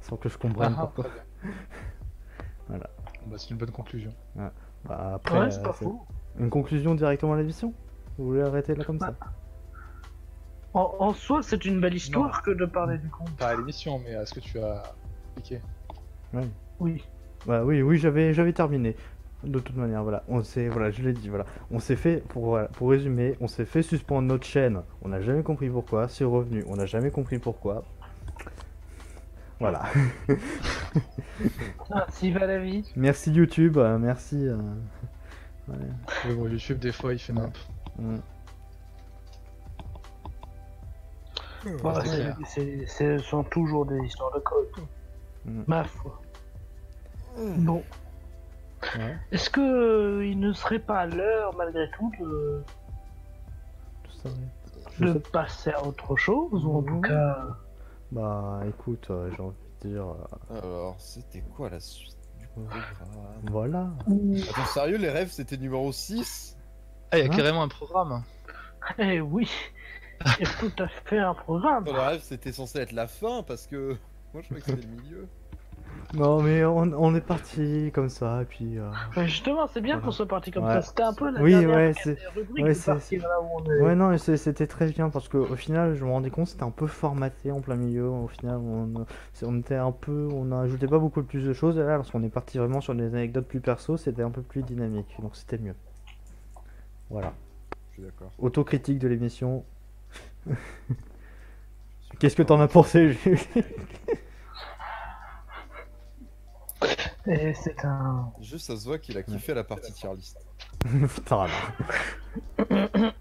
sans que je comprenne Ah, pourquoi. *laughs* Voilà. Bah, c'est une bonne conclusion. Bah, après, Ouais, c'est euh, pas c'est- faux. une conclusion directement à l'émission? Vous voulez arrêter là comme ça? En, en soi, c'est une belle histoire que de parler du compte. Pas à l'émission, mais à ce que tu as expliqué. Oui. Bah oui, oui, j'avais, j'avais terminé. De toute manière, voilà, on s'est, voilà, je l'ai dit, voilà, on s'est fait, pour, voilà, pour résumer, on s'est fait suspendre notre chaîne. On n'a jamais compris pourquoi. C'est revenu, on n'a jamais compris pourquoi. Voilà. Ainsi va la vie. Merci YouTube, euh, merci. euh, ouais, bon, YouTube, des fois, il fait nimp. Ouais, c'est- Ce sont toujours des histoires de code. Mm. Ma foi. Bon. Ouais. Est-ce que euh, il ne serait pas l'heure, malgré tout, de, ouais. De sais- passer à autre chose Ou en tout Mhm. cas. Bah écoute, euh, j'ai envie de dire, euh, Alors, c'était quoi la suite du programme? Voilà. Attends, sérieux, les rêves, c'était numéro 6 Ah, il y a Hein? carrément un programme. Eh oui *laughs* Tout à fait un programme Dans le rêve, c'était censé être la fin parce que. *laughs* Moi, je croyais que c'était le milieu. Non mais on, on est parti comme ça, et puis. euh, Mais Justement, c'est bien Voilà. qu'on soit parti comme Ouais. ça. C'était un peu la Oui, dernière ouais, c'est- rubrique ouais, de c'est- là où on est. Ouais, non, c'était très bien parce qu'au final, je me rendais compte, c'était un peu formaté en plein milieu. Au final, on, on était un peu, on a ajouté pas beaucoup plus de choses. Et là, lorsqu'on est parti vraiment sur des anecdotes plus perso, c'était un peu plus dynamique. Donc c'était mieux. Voilà. Je suis d'accord. Autocritique de l'émission. *laughs* Qu'est-ce que t'en as pensé, Jules *laughs* Et c'est un. Juste, ça se voit qu'il a kiffé la partie tier list. *laughs* Putain. *coughs*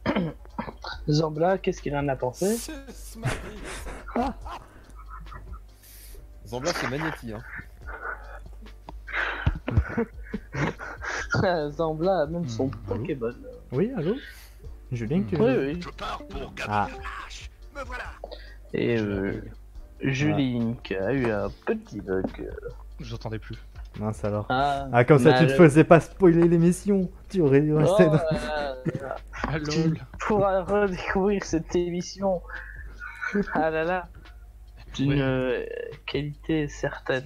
Zambla, qu'est-ce qu'il en a pensé Zambla, c'est Magnetti, hein. Zambla a même son allô Pokémon. Oui, allô Julien, tu Oui, oui. Je pars pour Ah, Et euh, Julie Inc a eu un petit bug. Je n'entendais plus. mince alors. Ah, Ah, comme ça, tu te mal- faisais pas spoiler l'émission. Tu aurais dû Oh, rester dans- là. Ah, *laughs* Tu pourras redécouvrir cette émission. Ah là là. D'une Oui. euh, qualité certaine.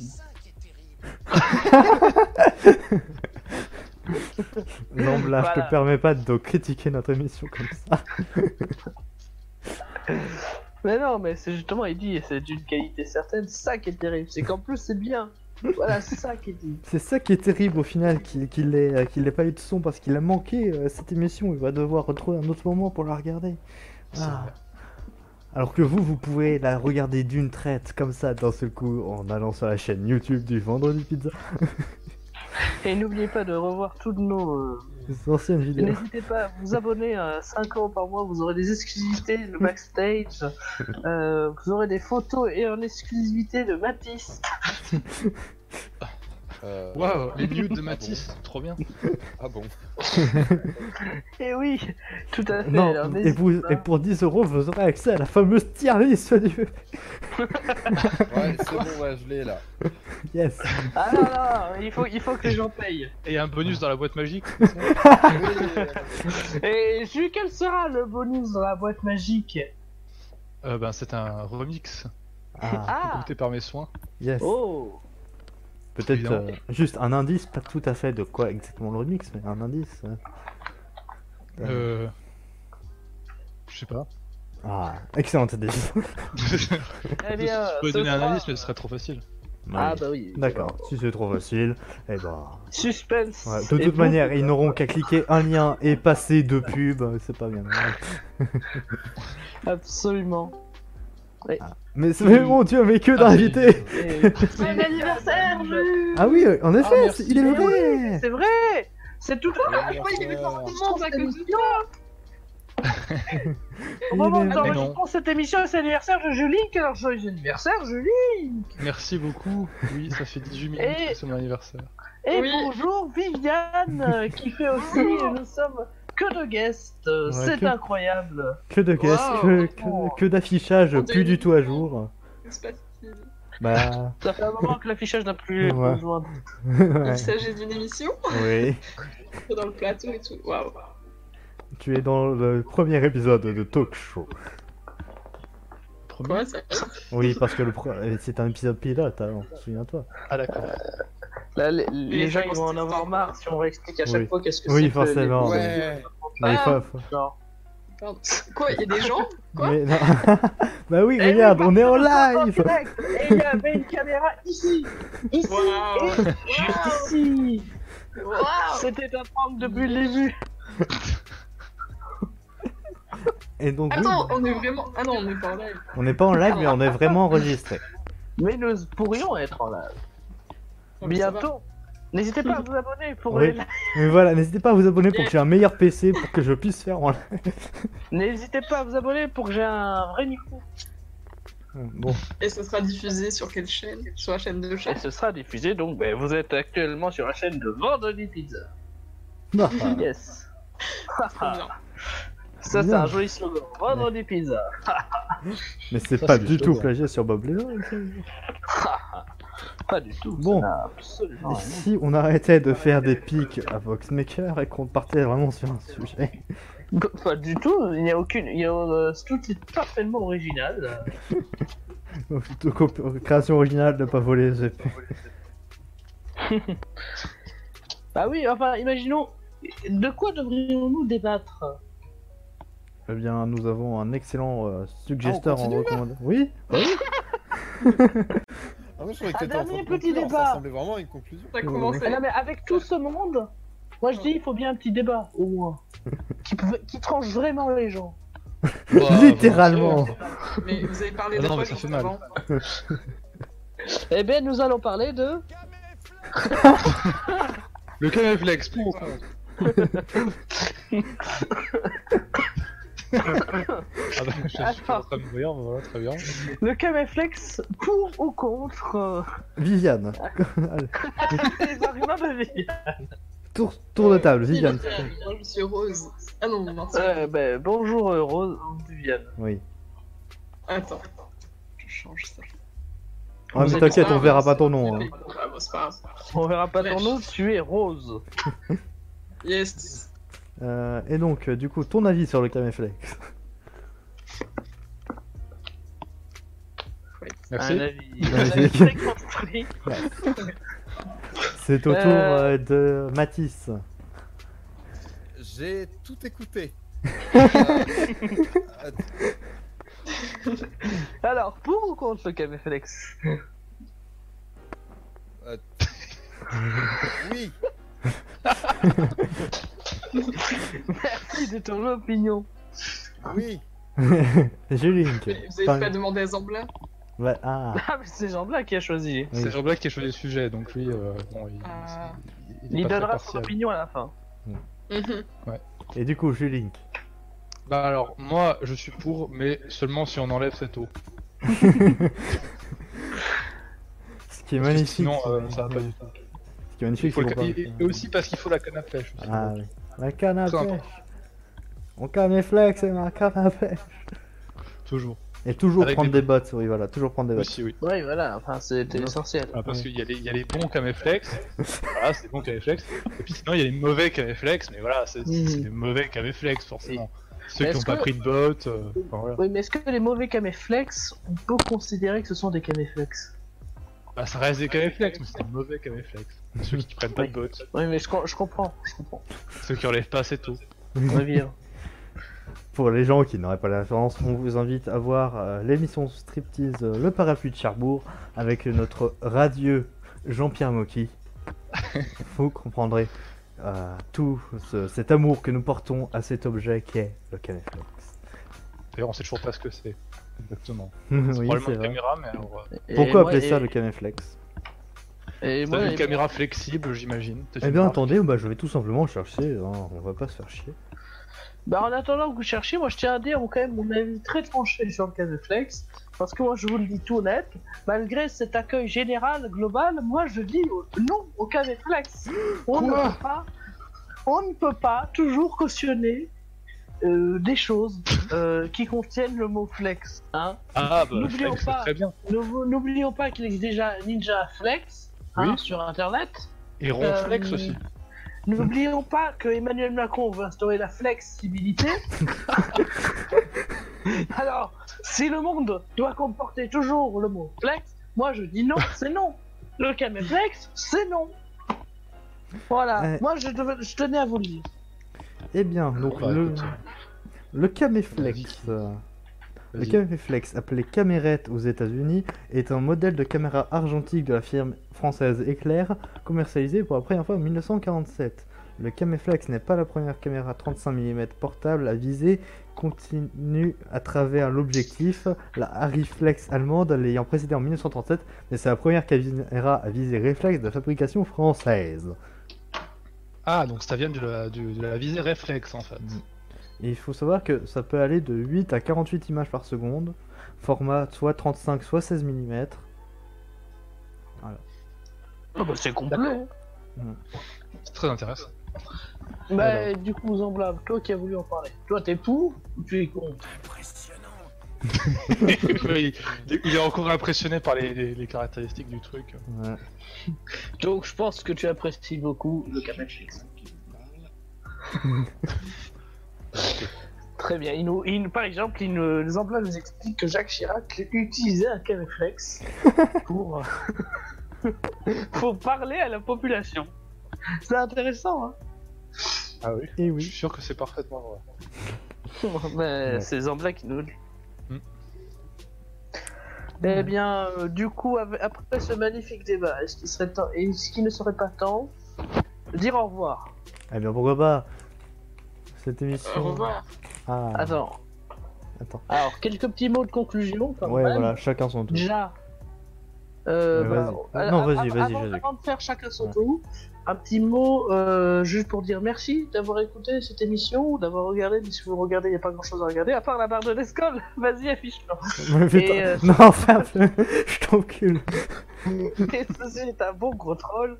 Non, là, je Voilà. te permets pas de critiquer notre émission comme ça. *laughs* Mais non, mais c'est justement, il dit, c'est d'une qualité certaine, c'est ça qui est terrible, c'est qu'en plus c'est bien. Voilà, c'est ça qui est dit. *laughs* C'est ça qui est terrible au final, qu'il qu'il ait, euh, qu'il ait pas eu de son parce qu'il a manqué euh, cette émission. Il va devoir retrouver un autre moment pour la regarder. Ah. Alors que vous, vous pouvez la regarder d'une traite comme ça d'un seul coup en allant sur la chaîne YouTube du Vendredi Pizza. *laughs* Et n'oubliez pas de revoir toutes nos. euh, N'hésitez pas à vous abonner à 5 euros par mois, vous aurez des exclusivités, le backstage, *laughs* euh, vous aurez des photos et en exclusivité de Matisse. *laughs* Euh, Waouh, *laughs* les nudes de Matisse, trop bien. Ah bon *laughs* Et oui, tout à fait. Non, alors et, vous, pour 10 euros, vous aurez accès à la fameuse tier list du... *laughs* Ouais, c'est bon, ouais, je l'ai là. Yes Ah non, non, il faut, il faut que les gens payent. Et un bonus dans la boîte magique. Et Jules, quel sera le bonus dans la boîte magique? Euh, ben, c'est un remix Ah, Ah goûté par mes soins. yes Oh Peut-être euh, juste un indice, pas tout à fait de quoi exactement le remix, mais un indice. ouais. Euh... Je sais pas. Ah, excellente idée. *laughs* Eh Je peux donner un indice, mais ce serait trop facile. Ah bah oui. D'accord, si c'est trop facile, eh ben... Suspense. ouais, de toute vous- manière, ils n'auront qu'à cliquer un lien et passer deux pubs, c'est pas bien. *laughs* Absolument. Mais c'est mais mon dieu, mais que d'invités *laughs* Et- Bon anniversaire, Jules Ah oui, en effet, Ah, il est Mais vrai C'est vrai. C'est tout le Anniversaire. *laughs* Au moment où Il est nous vrai. enregistrons cette émission, c'est l'anniversaire de Julie, alors joyeux anniversaire Julie. Merci beaucoup. Oui, ça fait 18 minutes Et- que c'est mon anniversaire. Et Oui. bonjour Viviane, euh, qui fait aussi, nous sommes que de guests, euh, Ouais, c'est que- incroyable Que de guests, Wow. que, que, que d'affichage plus du tout à jour. Bah, *laughs* Ça fait un moment que l'affichage n'a plus Ouais. besoin. *laughs* ouais. Il s'agit d'une émission *laughs* oui. dans le plateau et tout. Waouh. Tu es dans le premier épisode de Talk Show. Quoi, ça Oui, parce que le pro- c'est un épisode pilote, alors, souviens-toi. Ah d'accord. Là, les, les Les gens ils vont en avoir marre si on réexplique à chaque Oui. fois qu'est-ce que Oui, c'est. que forcément. les- Ouais. Mais Ah. Pardon. Quoi, il y a des gens *laughs* Quoi mais non. *laughs* bah oui, Eh regarde, oui, on est en que live Et il y avait une caméra ici, ici, et juste ici. C'était un prank depuis le début. Et donc, oui, Attends, on est vraiment. Ah non, on est pas en live. on n'est pas en live, mais on est vraiment enregistré. Mais nous pourrions être en live. Bientôt. N'hésitez pas à vous abonner pour Oui. les lives. Mais voilà, n'hésitez pas à vous abonner pour que j'ai un meilleur PC pour que je puisse faire en live. *laughs* N'hésitez pas à vous abonner pour que j'ai un vrai micro. Bon, Et ça sera diffusé sur quelle chaîne? Sur la chaîne de Et chat ce sera diffusé donc. Ben, vous êtes actuellement sur la chaîne de Vendredi Pizza. Yes. Trop *laughs* bien. Ça c'est un joli slogan. Vendredi Pizza. mais c'est pas du tout plagié sur Bob Léon. *laughs* Pas du tout. Bon. ça absolument si on arrêtait de faire des pics à Voxmaker et qu'on partait vraiment sur un sujet Pas du tout. Il n'y a aucune. Il y a, euh, tout est parfaitement original. *laughs* Plutôt qu'au- création originale de pas voler les épées. *laughs* Bah oui. Enfin, imaginons. De quoi devrions-nous débattre? Eh bien, nous avons un excellent euh, suggesteur Ah, on en recommandation. Oui bah oui *laughs* Ah, moi, je croyais que Un t'étais en train dernier de petit conclure, débat. Ça ressemblait vraiment à une conclusion. Ça a commencé. Ah non, mais avec tout ce monde, moi je dis il faut bien un petit débat, au moins. *laughs* qui, peut- qui tranche vraiment les gens. *laughs* Littéralement Mais vous avez parlé Ah de non, quoi mais ça fait mal. avant *laughs* Eh bien, nous allons parler de. Le caméflex pour Ah bah, je suis en train de mourir, voilà, très bien. Le caméflex pour ou contre euh, Viviane Allez, *laughs* les arguments de vie. tour, tour de table, Viviane Moi, je suis Rose. Ah non, non, Euh, ben, bonjour euh, Rose, Viviane. Oui. Attends. Je change ça. Ah, mais t'inquiète, Ah, on verra pas ton nom. hein. On verra pas ton nom, tu es Rose. Yes. Euh, et donc, euh, du coup, ton avis sur le caméflex Merci. Un avis, *laughs* un Magnifique. avis très construit. *laughs* C'est au tour Euh. euh, de Matisse. J'ai tout écouté. Euh, *laughs* Alors, pour ou contre le caméflex euh, oui, Merci de ton opinion. oui. *laughs* J'ai. Mais Vous avez pas demandé à Zambla Ouais, ah, *laughs* Ah, mais c'est Jean-Blac qui a choisi. Oui. C'est Jean-Blac qui a choisi le sujet, donc lui, euh, bon, il, Ah. il, est Il pas très donnera son partial. opinion à la fin. Mhm. et du coup, j'ai Link. Bah alors, moi, je suis pour, mais seulement si on enlève cette eau. *laughs* Ce qui est Parce que magnifique. Sinon, euh, ça va pas du tout. Ce qui est magnifique, Il faut c'est le qu'on ca- parle- et, et aussi parce qu'il faut la canne à pêche. aussi. Ah oui. La canne à Très pêche. Mon caméflex et ma canne à pêche. Toujours. Et toujours Avec prendre des- des bottes, oui, voilà, toujours prendre des bottes. Aussi, oui. Oui, voilà, enfin, c'était essentiel. Ah, parce qu'il y, a les- il y a les bons caméflex, voilà, *laughs* c'est les bons caméflex. Et puis sinon, il y a les mauvais caméflex, mais voilà, c'est c'est les mauvais caméflex, forcément. Ceux qui n'ont pas pris de bottes, euh, enfin, voilà. Oui, mais est-ce que les mauvais caméflex, on peut considérer que ce sont des caméflex Bah, ça reste des caméflex, mais c'est des mauvais caméflex. Ceux qui prennent pas de bottes, Oui, mais je, com- je comprends, je comprends. ceux qui enlèvent pas assez tôt. On va vivre. Pour les gens qui n'auraient pas la référence, on vous invite à voir euh, l'émission Striptease euh, Le Parapluie de Cherbourg avec notre radieux Jean-Pierre Mocky. *laughs* Vous comprendrez euh, tout ce- cet amour que nous portons à cet objet qui est le caméflex. D'ailleurs, on sait toujours pas ce que c'est. Exactement. *laughs* oui, Probablement c'est une vrai. caméra, mais alors. euh, Et Pourquoi moi- appeler ça le caméflex Et C'est moi, une et- caméra flexible, j'imagine. Eh bien attendez, bah, je vais tout simplement chercher, hein, on va pas se faire chier. Bah, en attendant que vous cherchiez, moi je tiens à dire quand même mon avis très tranché sur le caméflex. Parce que moi je vous le dis tout net, malgré cet accueil général, global, moi je dis non au caméflex. On ne peut pas, on ne peut pas toujours cautionner euh, des choses euh, qui contiennent le mot flex. Hein Ah, bah, N'oublions flex, c'est pas. très bien. N'oublions pas qu'il existe déjà Ninja Flex hein, sur internet. Et Ronflex Euh, aussi. N'oublions pas que Emmanuel Macron veut instaurer la flexibilité. *laughs* Alors, si le monde doit comporter toujours le mot flex, moi je dis non, c'est non. Le caméflex, c'est non. Voilà, moi je, devais- je tenais à vous le dire. Eh bien, donc Bah, le, écoute, le Caméflex, euh, le. Caméflex appelé Camérette aux États-Unis est un modèle de caméra argentique de la firme française Eclair, commercialisé pour la première fois en 1947. Le Caméflex n'est pas la première caméra 35 mm portable à viser continue à travers l'objectif, la Hariflex allemande l'ayant précédé en 1937, mais c'est la première caméra à visée réflexe de fabrication française. Ah, donc ça vient de la, de la visée réflexe en fait. Et il faut savoir que ça peut aller de 8 à 48 images par seconde, format soit 35 soit 16 mm. Ah bah, c'est complet. C'est très intéressant. Bah, Alors. du coup, Zamblave, toi qui as voulu en parler, toi t'es pour ou tu es contre? *laughs* il, il est encore impressionné par les, les- les caractéristiques du truc. Ouais. Donc je pense que tu apprécies beaucoup le caméflex. *laughs* Très bien. Il nous, il nous- par exemple, il nous, les emplois nous expliquent que Jacques Chirac utilisait un caméflex *laughs* pour, pour parler à la population. C'est intéressant, hein Ah oui Et Je oui. suis sûr que c'est parfaitement vrai. Mais Ouais. c'est Zambla qui nous le dit. Eh bien, euh, du coup, après ce magnifique débat, est-ce qu'il serait temps, est-ce qu'il ne serait pas temps de dire au revoir? Eh bien pourquoi pas? Cette émission. Au revoir. Ah, Attends. attends. Alors, quelques petits mots de conclusion quand Ouais, même. voilà, chacun son tour. Déjà. Euh, bah, euh, Non, vas-y, vas-y, avant, vas-y. avant de faire chacun son Ouais. tour, un petit mot euh, juste pour dire merci d'avoir écouté cette émission, ou d'avoir regardé, mais si vous regardez, il n'y a pas grand chose à regarder, à part la barre de l'escole. *laughs* Vas-y, affiche-le. Euh, Non, ferme *laughs* Je t'encule *laughs* Et ceci est un bon gros troll.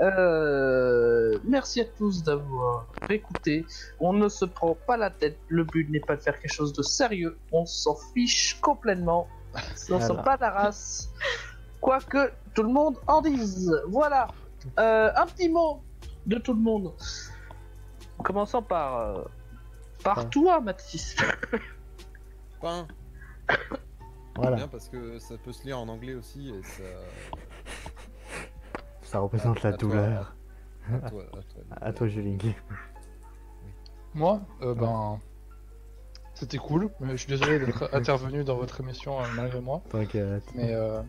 Euh, merci à tous d'avoir écouté. On ne se prend pas la tête. Le but n'est pas de faire quelque chose de sérieux. On s'en fiche complètement. On ne Voilà. pas la race. Quoique tout le monde en dise. Voilà. Euh, un petit mot de tout le monde. Commençons par euh, par toi, Mathis. *laughs* Pain. Voilà, Bien parce que ça peut se lire en anglais aussi et ça. ça représente À- la à toi, douleur. À toi, à toi. À toi. Moi, euh, ben. C'était cool, mais je suis désolé d'être *laughs* intervenu dans votre émission euh, malgré moi. T'inquiète. Mais, euh,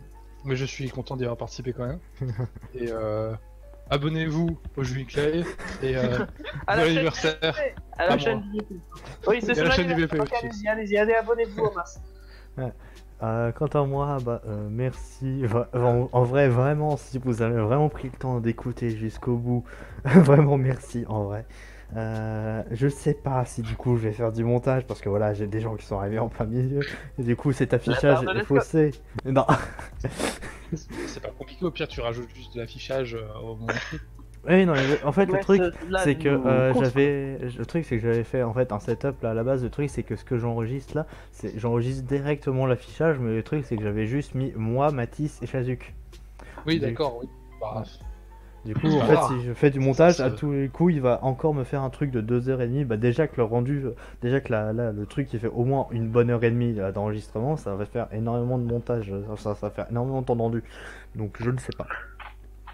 mais je suis content d'y avoir participé quand même. *laughs* Et euh, abonnez-vous au Julie Clay et euh, À bon anniversaire. À la chaîne du VP. Oui, c'est sur la chaîne. Allez-y, allez-y, allez, abonnez-vous au max. Euh, quant à moi, bah, euh, merci. En, en vrai, vraiment, si vous avez vraiment pris le temps d'écouter jusqu'au bout, *laughs* vraiment merci, en vrai. Euh, je sais pas si du coup je vais faire du montage parce que voilà, j'ai des gens qui sont arrivés en plein milieu. Et du coup cet affichage est faussé. Non, C'est pas compliqué, au pire tu rajoutes juste de l'affichage euh, au moment oui, non, en fait, le truc, c'est que euh, j'avais le truc c'est que j'avais fait en fait un setup là à la base. Le truc c'est que ce que j'enregistre là c'est j'enregistre directement l'affichage mais le truc c'est que j'avais juste mis moi Mathis et Chazuk Oui, d'accord, oui. Bah, du coup en pas fait si je fais du montage à tous les coups il va encore me faire un truc de 2h30 bah déjà que le rendu euh, déjà que la, là, le truc il fait au moins une bonne heure et demie là, d'enregistrement ça va faire énormément de montage ça, ça va faire énormément de temps rendu donc je ne sais pas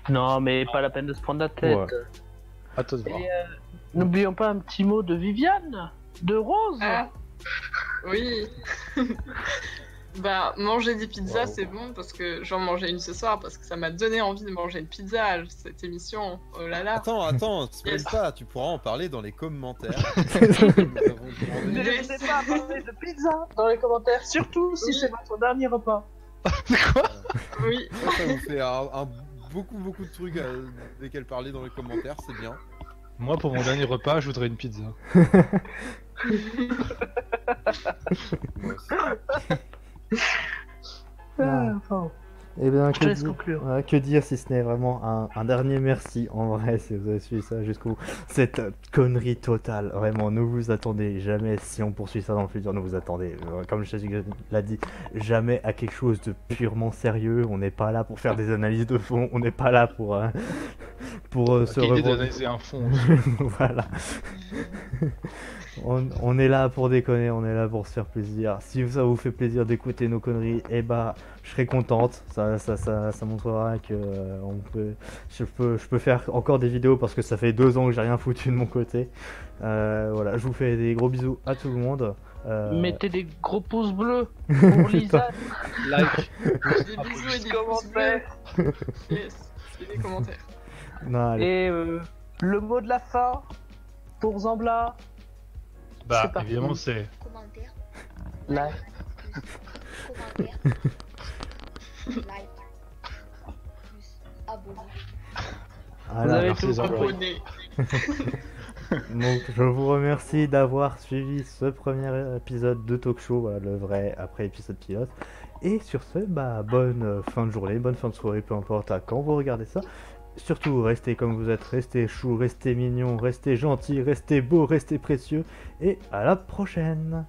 Non, mais pas la peine de se prendre la tête. Ouais. euh, N'oublions pas un petit mot de Viviane, de Rose. Ah. Oui. Bah, manger des pizzas, Wow. c'est bon parce que j'en mangeais une ce soir parce que ça m'a donné envie de manger une pizza cette émission. Oh là là. Attends, attends, spoil Yes. pas, tu pourras en parler dans les commentaires. *laughs* Nous avons demandé- N'hésitez pas à parler de pizza dans les commentaires, surtout si Oui. c'est votre dernier repas. *laughs* Oui. Ça, ça vous fait un, un- beaucoup, beaucoup de trucs euh, desquels parler dans les commentaires, c'est bien. Moi, pour mon dernier repas, je voudrais une pizza. *laughs* Moi aussi. *laughs* Ah. enfin, et bien je que te laisse dire-. Ouais, que dire si ce n'est vraiment un, un dernier merci en vrai si vous avez suivi ça jusqu'au bout. Cette connerie totale, vraiment, ne vous attendez jamais, si on poursuit ça dans le futur, ne vous attendez, euh, comme je l'a dit, jamais à quelque chose de purement sérieux. On n'est pas là pour faire des analyses de fond, on n'est pas là pour, euh, *laughs* pour euh, se d'analyser un fond. *laughs* voilà. on, on est là pour déconner, on est là pour se faire plaisir. Si ça vous fait plaisir d'écouter nos conneries, eh bah, je serai contente. Ça, ça, ça, ça montrera que euh, on peut, je peux, je peux faire encore des vidéos parce que ça fait deux ans que j'ai rien foutu de mon côté. Euh, voilà, je vous fais des gros bisous à tout le monde. Euh, Mettez des gros pouces bleus *laughs* pour Lisa. Like. *laughs* Des bisous et des commentaires. commentaires. Yes, et des commentaires. non. Et euh, le mot de la fin pour Zambla. Bah, évidemment, c'est. Commentaire. Like. Commentaire. Like. Plus abonné. Voilà. vous avez tout. Abonnez. *laughs* Donc, je vous remercie d'avoir suivi ce premier épisode de Talk Show, voilà, le vrai après épisode pilote. Et sur ce, bah, bonne euh, fin de journée, bonne fin de soirée, peu importe à quand vous regardez ça. Surtout, restez comme vous êtes, restez chou, restez mignon, restez gentil, restez beau, restez précieux. Et à la prochaine!